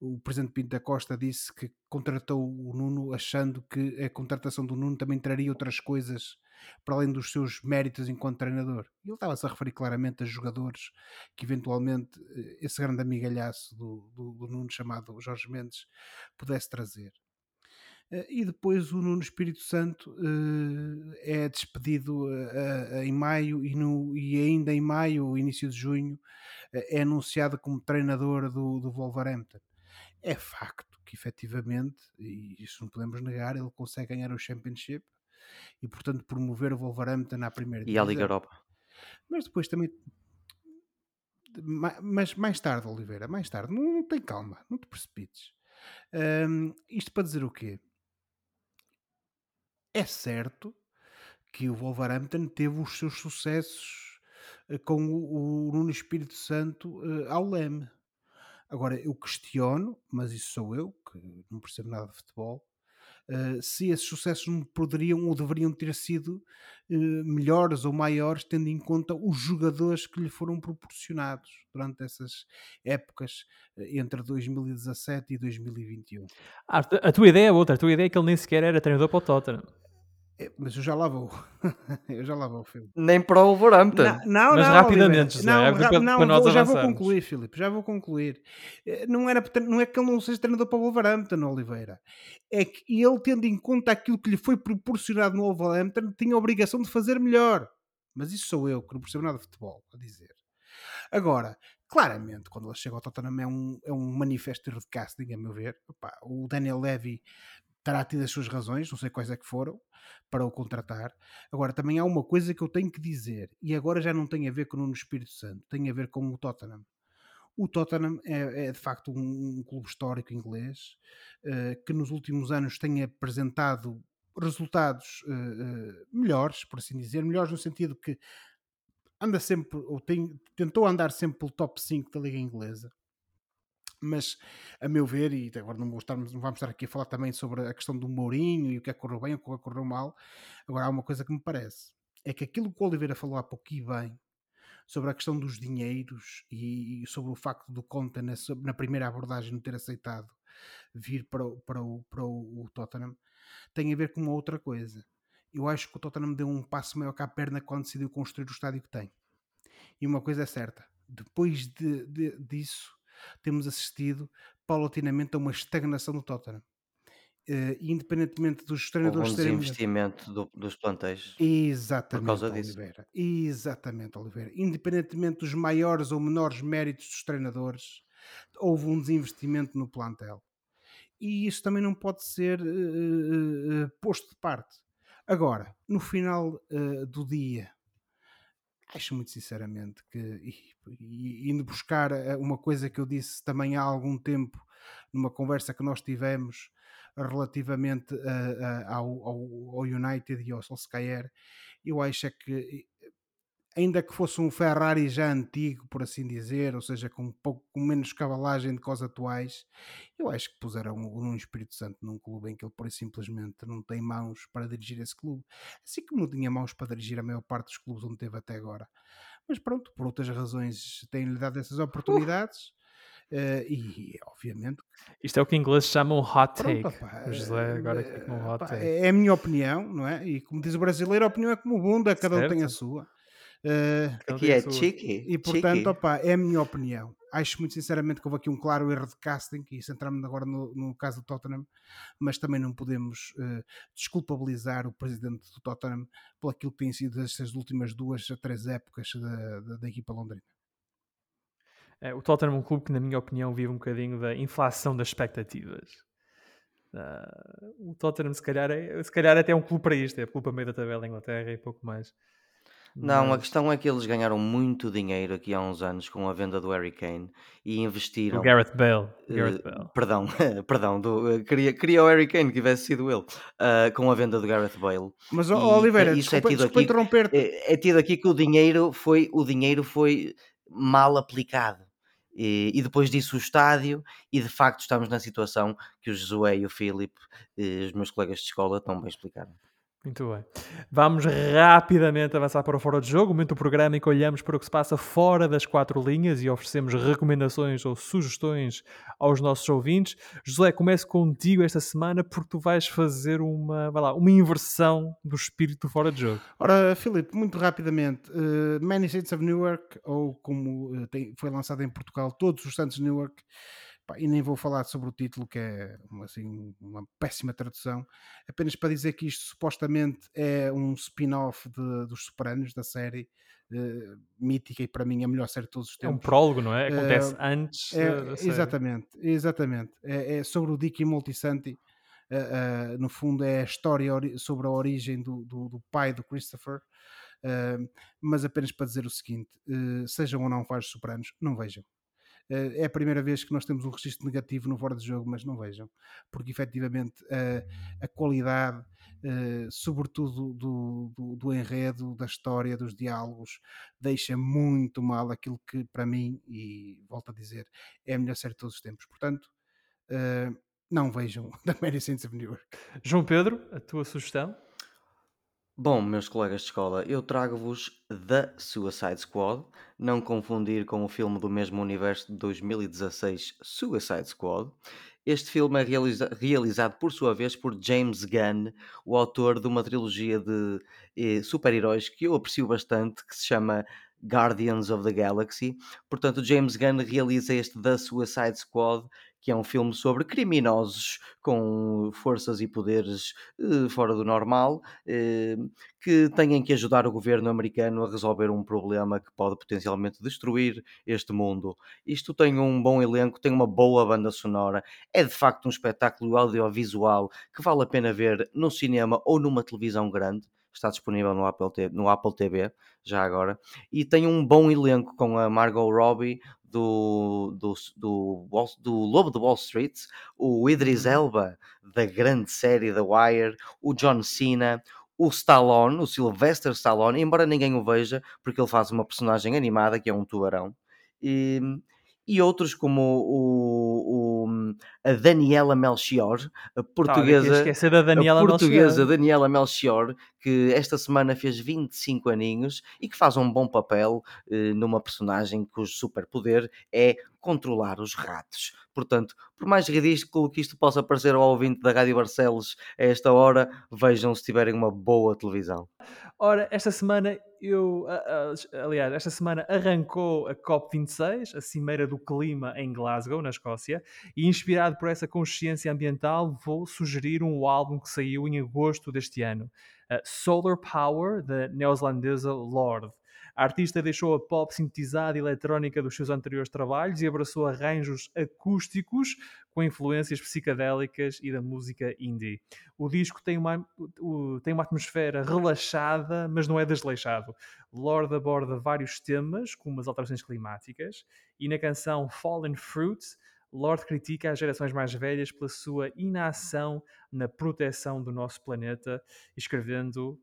Speaker 2: o presidente Pinto da Costa disse que contratou o Nuno achando que a contratação do Nuno também traria outras coisas para além dos seus méritos enquanto treinador. Ele estava-se a referir claramente a jogadores que eventualmente eh, esse grande amigalhaço do, do, do Nuno chamado Jorge Mendes pudesse trazer. Eh, e depois o Nuno Espírito Santo uh, é despedido uh, em maio e, no, e ainda em maio, início de junho, é anunciado como treinador do, do Wolverhampton. É facto que efetivamente, e isso não podemos negar, ele consegue ganhar o Championship e portanto promover o Wolverhampton à primeira
Speaker 3: divisão. E à Liga Europa.
Speaker 2: Mas depois também mas mais tarde, Oliveira, mais tarde, não, não tem calma, não te precipites. Um, isto para dizer o quê? É certo que o Wolverhampton teve os seus sucessos eh, com o, Nuno Espírito Santo uh, ao leme. Agora, eu questiono, mas isso sou eu, que não percebo nada de futebol, uh, se esses sucessos não poderiam ou deveriam ter sido melhores ou maiores, tendo em conta os jogadores que lhe foram proporcionados durante essas épocas entre 2017 e 2021.
Speaker 1: Ah, a tua ideia é outra, a tua ideia é que ele nem sequer era treinador para o Tottenham.
Speaker 2: É, mas eu já lá vou. eu já lá vou, Filipe.
Speaker 3: Nem para o Wolverhampton.
Speaker 2: Não, não,
Speaker 1: mas
Speaker 2: não,
Speaker 1: rapidamente,
Speaker 2: não,
Speaker 1: é?
Speaker 2: não, não, não vou, já vou concluir, Filipe. Já vou concluir. Eh, não, era, não é que ele não seja treinador para o Wolverhampton, Oliveira. É que ele, tendo em conta aquilo que lhe foi proporcionado no Wolverhampton, tinha a obrigação de fazer melhor. Mas isso sou eu, que não percebo nada de futebol, a dizer. Agora, claramente, quando ele chega ao Tottenham é um, é um manifesto de casting, a meu ver. Opa, o Daniel Levy terá tido as suas razões, não sei quais é que foram, para o contratar. Agora, também há uma coisa que eu tenho que dizer, e agora já não tem a ver com o Nuno Espírito Santo, tem a ver com o Tottenham. O Tottenham é, é de facto um, um, clube histórico inglês uh, que nos últimos anos tem apresentado resultados uh, uh, melhores, por assim dizer, melhores no sentido que anda sempre, ou tem, tentou andar sempre pelo top 5 da Liga Inglesa. Mas, a meu ver, e agora não, vou estar, não vamos estar aqui a falar também sobre a questão do Mourinho e o que é que correu bem ou o que é correu mal. Agora, há uma coisa que me parece: é que aquilo que o Oliveira falou há pouco e bem sobre a questão dos dinheiros e, sobre o facto do Conte na, na, primeira abordagem não ter aceitado vir para o, para, o, para o Tottenham tem a ver com uma outra coisa. Eu acho que o Tottenham deu um passo maior que a perna quando decidiu construir o estádio que tem. E uma coisa é certa: depois de, de, disso, temos assistido paulatinamente a uma estagnação do Tottenham. Uh, independentemente dos treinadores
Speaker 3: Houve um desinvestimento do, dos plantéis
Speaker 2: Exatamente, por causa disso. Oliveira. Exatamente, Oliveira. Independentemente dos maiores ou menores méritos dos treinadores, houve um desinvestimento no plantel. E isso também não pode ser uh, uh, posto de parte. Agora, no final do dia, acho muito sinceramente que, indo buscar uma coisa que eu disse também há algum tempo, numa conversa que nós tivemos, relativamente ao, ao, United e ao Solskjaer, eu acho é que ainda que fosse um Ferrari já antigo, por assim dizer, ou seja, com um pouco com menos cavalagem de cosas atuais, eu acho que puseram um Espírito Santo num clube em que ele por simplesmente não tem mãos para dirigir esse clube, assim como não tinha mãos para dirigir a maior parte dos clubes onde teve até agora. Mas pronto, por outras razões tem-lhe dado essas oportunidades. Uh. Uh, e obviamente.
Speaker 1: Isto é o que em inglês chamam hot take. Pronto, opa, o José agora aqui com hot
Speaker 2: take. É a minha opinião, não é? E como diz o brasileiro, a opinião é como bunda, cada certo. um tem a sua.
Speaker 3: Uh, aqui é chique.
Speaker 2: E portanto, opa, é a minha opinião. Acho muito sinceramente que houve aqui um claro erro de casting, e centramos agora no, no, caso do Tottenham, mas também não podemos uh, desculpabilizar o presidente do Tottenham por aquilo que tem sido estas últimas duas a três épocas da, da, da equipa londrina.
Speaker 1: É, o Tottenham é um clube que, na minha opinião, vive um bocadinho da inflação das expectativas. Uh, o Tottenham, se calhar, é, se calhar até é um clube para isto, é um clube para meio da tabela da Inglaterra e pouco mais.
Speaker 3: Não, a questão é que eles ganharam muito dinheiro aqui há uns anos com a venda do Harry Kane e investiram.
Speaker 1: O Gareth Bale. Gareth
Speaker 3: Bale. Perdão, perdão, do, uh, queria, queria o Harry Kane que tivesse sido ele, uh, com a venda do Gareth Bale.
Speaker 2: Mas, e, Oliveira, isso desculpa, é tido aqui, interromper
Speaker 3: é, é tido aqui que o dinheiro foi, o dinheiro foi mal aplicado. E, e, depois disso o estádio, e de facto estamos na situação que o Josué e o Filipe, os meus colegas de escola, tão bem explicaram.
Speaker 1: Muito bem. Vamos rapidamente avançar para o fora de jogo, o momento do programa em que olhamos para o que se passa fora das quatro linhas e oferecemos recomendações ou sugestões aos nossos ouvintes. José, começo contigo esta semana porque tu vais fazer uma, vai lá, uma inversão do espírito do fora de jogo.
Speaker 2: Ora, Filipe, muito rapidamente, uh, Many Saints of Newark, ou como uh, tem, foi lançado em Portugal, Todos os Santos de Newark, e nem vou falar sobre o título, que é assim, uma péssima tradução, apenas para dizer que isto supostamente é um spin-off dos Sopranos, da série uh, mítica e para mim a melhor série de todos os tempos.
Speaker 1: É um prólogo, não é? Acontece uh, antes
Speaker 2: é, da série. Exatamente, exatamente. É, é sobre o Dick e Multisanti. Uh, no fundo é a história sobre a origem do, do, do pai do Christopher. mas apenas para dizer o seguinte: sejam ou não vários sopranos, não vejam é a primeira vez que nós temos um registro negativo no fora de jogo, mas não vejam, porque efetivamente a qualidade, sobretudo do, do, do, enredo, da história, dos diálogos, deixa muito mal aquilo que para mim, e volto a dizer, é a melhor série de todos os tempos. Portanto, não vejam da Mary Saints of New York.
Speaker 1: João Pedro, a tua sugestão?
Speaker 3: Bom, meus colegas de escola, eu trago-vos The Suicide Squad, não confundir com o filme do mesmo universo de 2016, Suicide Squad. Este filme é realiza realizado, por sua vez, por James Gunn, o autor de uma trilogia de eh, super-heróis que eu aprecio bastante, que se chama Guardians of the Galaxy. Portanto, James Gunn realiza este The Suicide Squad, que é um filme sobre criminosos com forças e poderes eh, fora do normal, eh, que têm que ajudar o governo americano a resolver um problema que pode potencialmente destruir este mundo. Isto tem um bom elenco, tem uma boa banda sonora, é de facto um espetáculo audiovisual que vale a pena ver no cinema ou numa televisão grande está disponível no Apple, TV, no Apple TV, já agora, e tem um bom elenco com a Margot Robbie do, do, do, do Lobo de Wall Street, o Idris uhum. Elba da grande série The Wire, o John Cena, o Stallone, o Sylvester Stallone, embora ninguém o veja, porque ele faz uma personagem animada que é um tubarão. E, e outros como o, o, a Daniela Melchior, a portuguesa,
Speaker 1: ah, da Daniela
Speaker 3: a portuguesa
Speaker 1: Melchior.
Speaker 3: Daniela Melchior, que esta semana fez 25 aninhos e que faz um bom papel eh, numa personagem cujo superpoder é controlar os ratos. Portanto, por mais ridículo que isto possa parecer ao ouvinte da Rádio Barcelos a esta hora, vejam se tiverem uma boa televisão.
Speaker 1: Ora, esta semana eu, aliás, esta semana arrancou a COP26, a Cimeira do Clima em Glasgow, na Escócia, e inspirado por essa consciência ambiental, vou sugerir um álbum que saiu em agosto deste ano, Solar Power, da neozelandesa Lorde. A artista deixou a pop sintetizada e eletrónica dos seus anteriores trabalhos e abraçou arranjos acústicos com influências psicadélicas e da música indie. O disco tem uma, tem uma atmosfera relaxada, mas não é desleixado. Lorde aborda vários temas, como as alterações climáticas, e na canção Fallen Fruit, Lorde critica as gerações mais velhas pela sua inação na proteção do nosso planeta, escrevendo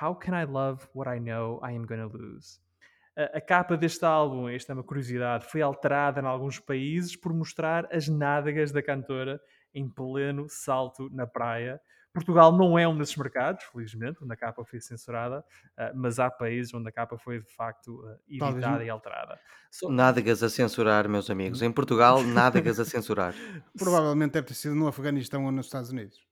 Speaker 1: How Can I Love What I Know I Am Gonna Lose? A, capa deste álbum, esta é uma curiosidade, foi alterada em alguns países por mostrar as nádegas da cantora em pleno salto na praia. Portugal não é um desses mercados, felizmente, onde a capa foi censurada, uh, mas há países onde a capa foi de facto uh, editada Talvez. e alterada.
Speaker 3: So... Nádegas a censurar, meus amigos. Em Portugal, nádegas a censurar.
Speaker 2: Provavelmente deve ter sido no Afeganistão ou nos Estados Unidos.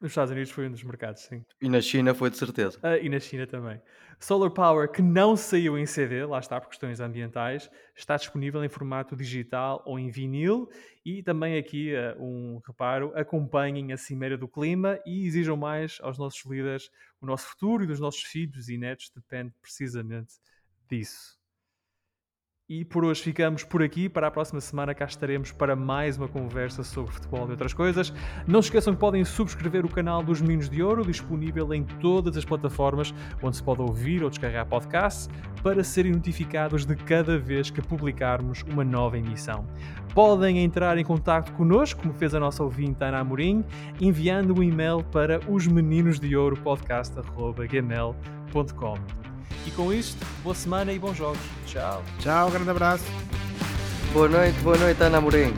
Speaker 1: Nos Estados Unidos foi um dos mercados, sim.
Speaker 3: E na China foi de certeza.
Speaker 1: Uh, e na China também. Solar Power, que não saiu em CD, lá está, por questões ambientais, está disponível em formato digital ou em vinil. E também aqui uh, um reparo: acompanhem a Cimeira do Clima e exijam mais aos nossos líderes. O nosso futuro e dos nossos filhos e netos depende precisamente disso. E por hoje ficamos por aqui. Para a próxima semana cá estaremos para mais uma conversa sobre futebol e outras coisas. Não se esqueçam que podem subscrever o canal dos Meninos de Ouro, disponível em todas as plataformas onde se pode ouvir ou descarregar podcasts, para serem notificados de cada vez que publicarmos uma nova emissão. Podem entrar em contato connosco, como fez a nossa ouvinte Ana Amorim, enviando um e-mail para os meninos de ouro podcast.gmail.com. E com isto, boa semana e bons jogos. Tchau.
Speaker 2: Tchau, grande abraço.
Speaker 3: Boa noite, boa noite, Ana Morim.